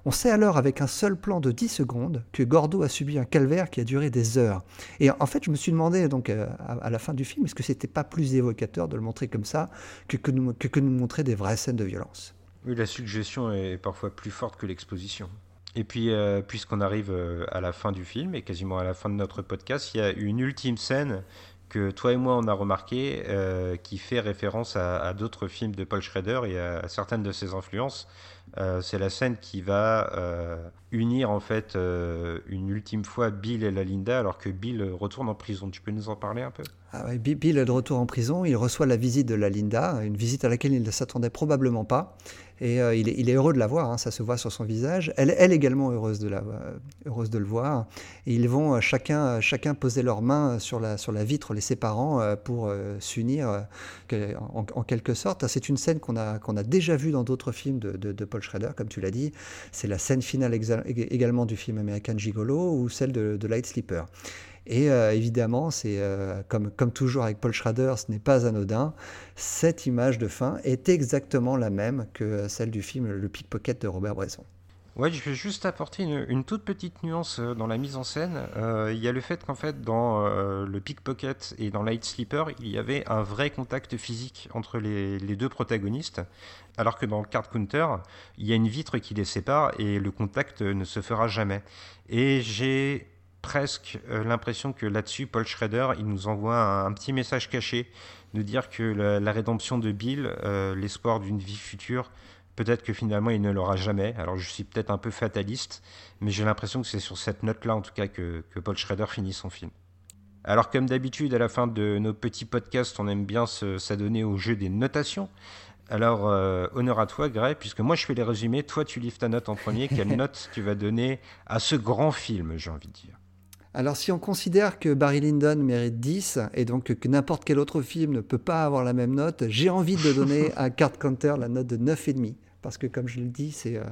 On sait alors avec un seul plan de 10 secondes que Gordo a subi un calvaire qui a duré des heures. Et en fait, je me suis demandé donc euh, à, la fin du film, est-ce que c'était pas plus évocateur de le montrer comme ça que que nous, que, nous montrer des vraies scènes de violence? Oui, la suggestion est parfois plus forte que l'exposition. Et puis, euh, puisqu'on arrive euh, à la fin du film et quasiment à la fin de notre podcast, il y a une ultime scène que toi et moi on a remarqué, qui fait référence à, d'autres films de Paul Schrader et à certaines de ses influences. Euh, c'est la scène qui va euh, unir en fait euh, une ultime fois Bill et la Linda alors que Bill retourne en prison. Tu peux nous en parler un peu? Ah Bill est de retour en prison, il reçoit la visite de la Linda, une visite à laquelle il ne s'attendait probablement pas. Et euh, il, est, heureux de la voir, hein, ça se voit sur son visage. Elle, elle également heureuse de, la, euh, le voir. Et ils vont euh, chacun, poser leurs mains sur la, vitre, les séparant, pour s'unir en, quelque sorte. C'est une scène qu'on a, déjà vue dans d'autres films de, de, Paul Schrader, comme tu l'as dit. C'est la scène finale également du film américain Gigolo ou celle de, de Light Sleeper. Et euh, évidemment, c'est euh, comme, toujours avec Paul Schrader, ce n'est pas anodin. Cette image de fin est exactement la même que celle du film Le Pickpocket de Robert Bresson. Ouais, je vais juste apporter une, toute petite nuance euh, dans la mise en scène. Il y a le fait qu'en fait, dans le Pickpocket et dans Light Sleeper, il y avait un vrai contact physique entre les, deux protagonistes, alors que dans Card Counter, il y a une vitre qui les sépare et le contact ne se fera jamais. Et j'ai presque euh, l'impression que là-dessus, Paul Schrader, il nous envoie un, petit message caché, de dire que la, rédemption de Bill, euh, l'espoir d'une vie future, peut-être que finalement il ne l'aura jamais. Alors je suis peut-être un peu fataliste, mais j'ai l'impression que c'est sur cette note-là, en tout cas, que, Paul Schrader finit son film. Alors comme d'habitude, à la fin de nos petits podcasts, on aime bien s'adonner au jeu des notations. Alors, euh, honneur à toi, Gray, puisque moi je fais les résumés, toi tu livres ta note en premier. Quelle (laughs) note tu vas donner à ce grand film, j'ai envie de dire? Alors si on considère que Barry Lyndon mérite 10 et donc que n'importe quel autre film ne peut pas avoir la même note, j'ai envie de donner (laughs) à Card Counter la note de 9,5 parce que comme je le dis, c'est euh,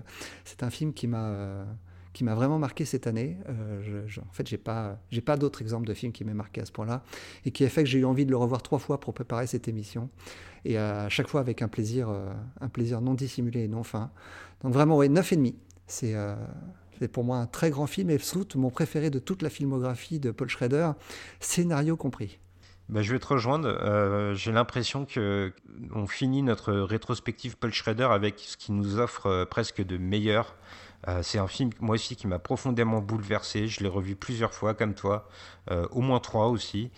c'est un film qui m'a euh, qui m'a vraiment marqué cette année. Euh, en fait, j'ai pas j'ai pas d'autres exemples de films qui m'aient marqué à ce point-là et qui a fait que j'ai eu envie de le revoir trois fois pour préparer cette émission et à chaque fois avec un plaisir un plaisir non dissimulé et non fin. Donc vraiment ouais 9,5. C'est c'est pour moi un très grand film et surtout mon préféré de toute la filmographie de Paul Schrader, scénario compris. Bah, je vais te rejoindre. Euh, j'ai l'impression que on finit notre rétrospective Paul Schrader avec ce qui nous offre euh, presque de meilleur. Euh, c'est un film, moi aussi, qui m'a profondément bouleversé. Je l'ai revu plusieurs fois, comme toi, euh, au moins trois aussi.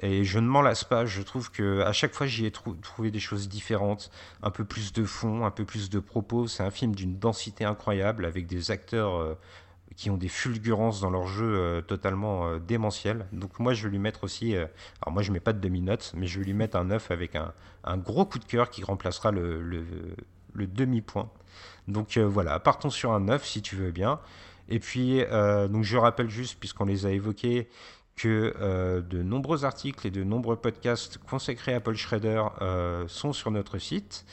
Et je ne m'en lasse pas. Je trouve que à chaque fois, j'y ai trouvé des choses différentes, un peu plus de fond, un peu plus de propos. C'est un film d'une densité incroyable, avec des acteurs euh, qui ont des fulgurances dans leur jeu totalement démentiel. Donc moi, je vais lui mettre aussi. alors moi, je mets pas de demi-note, mais je vais lui mettre un 9 avec un, gros coup de cœur qui remplacera le, le demi-point. Donc euh, voilà, partons sur un 9 si tu veux bien. Et puis, euh, donc je rappelle juste, puisqu'on les a évoqués, que euh, de nombreux articles et de nombreux podcasts consacrés à Paul Schrader sont sur notre site,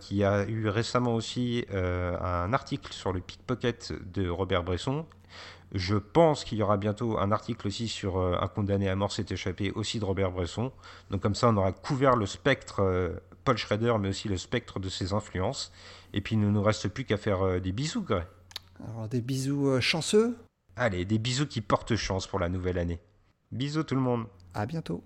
qui a eu récemment aussi un article sur le pickpocket de Robert Bresson. Je pense qu'il y aura bientôt un article aussi sur un condamné à mort s'est échappé aussi de Robert Bresson. Donc comme ça, on aura couvert le spectre Paul Schrader, mais aussi le spectre de ses influences. Et puis, il ne nous reste plus qu'à faire euh, des bisous, Greg. Alors, des bisous euh, chanceux. Allez, des bisous qui portent chance pour la nouvelle année. Bisous tout le monde. À bientôt.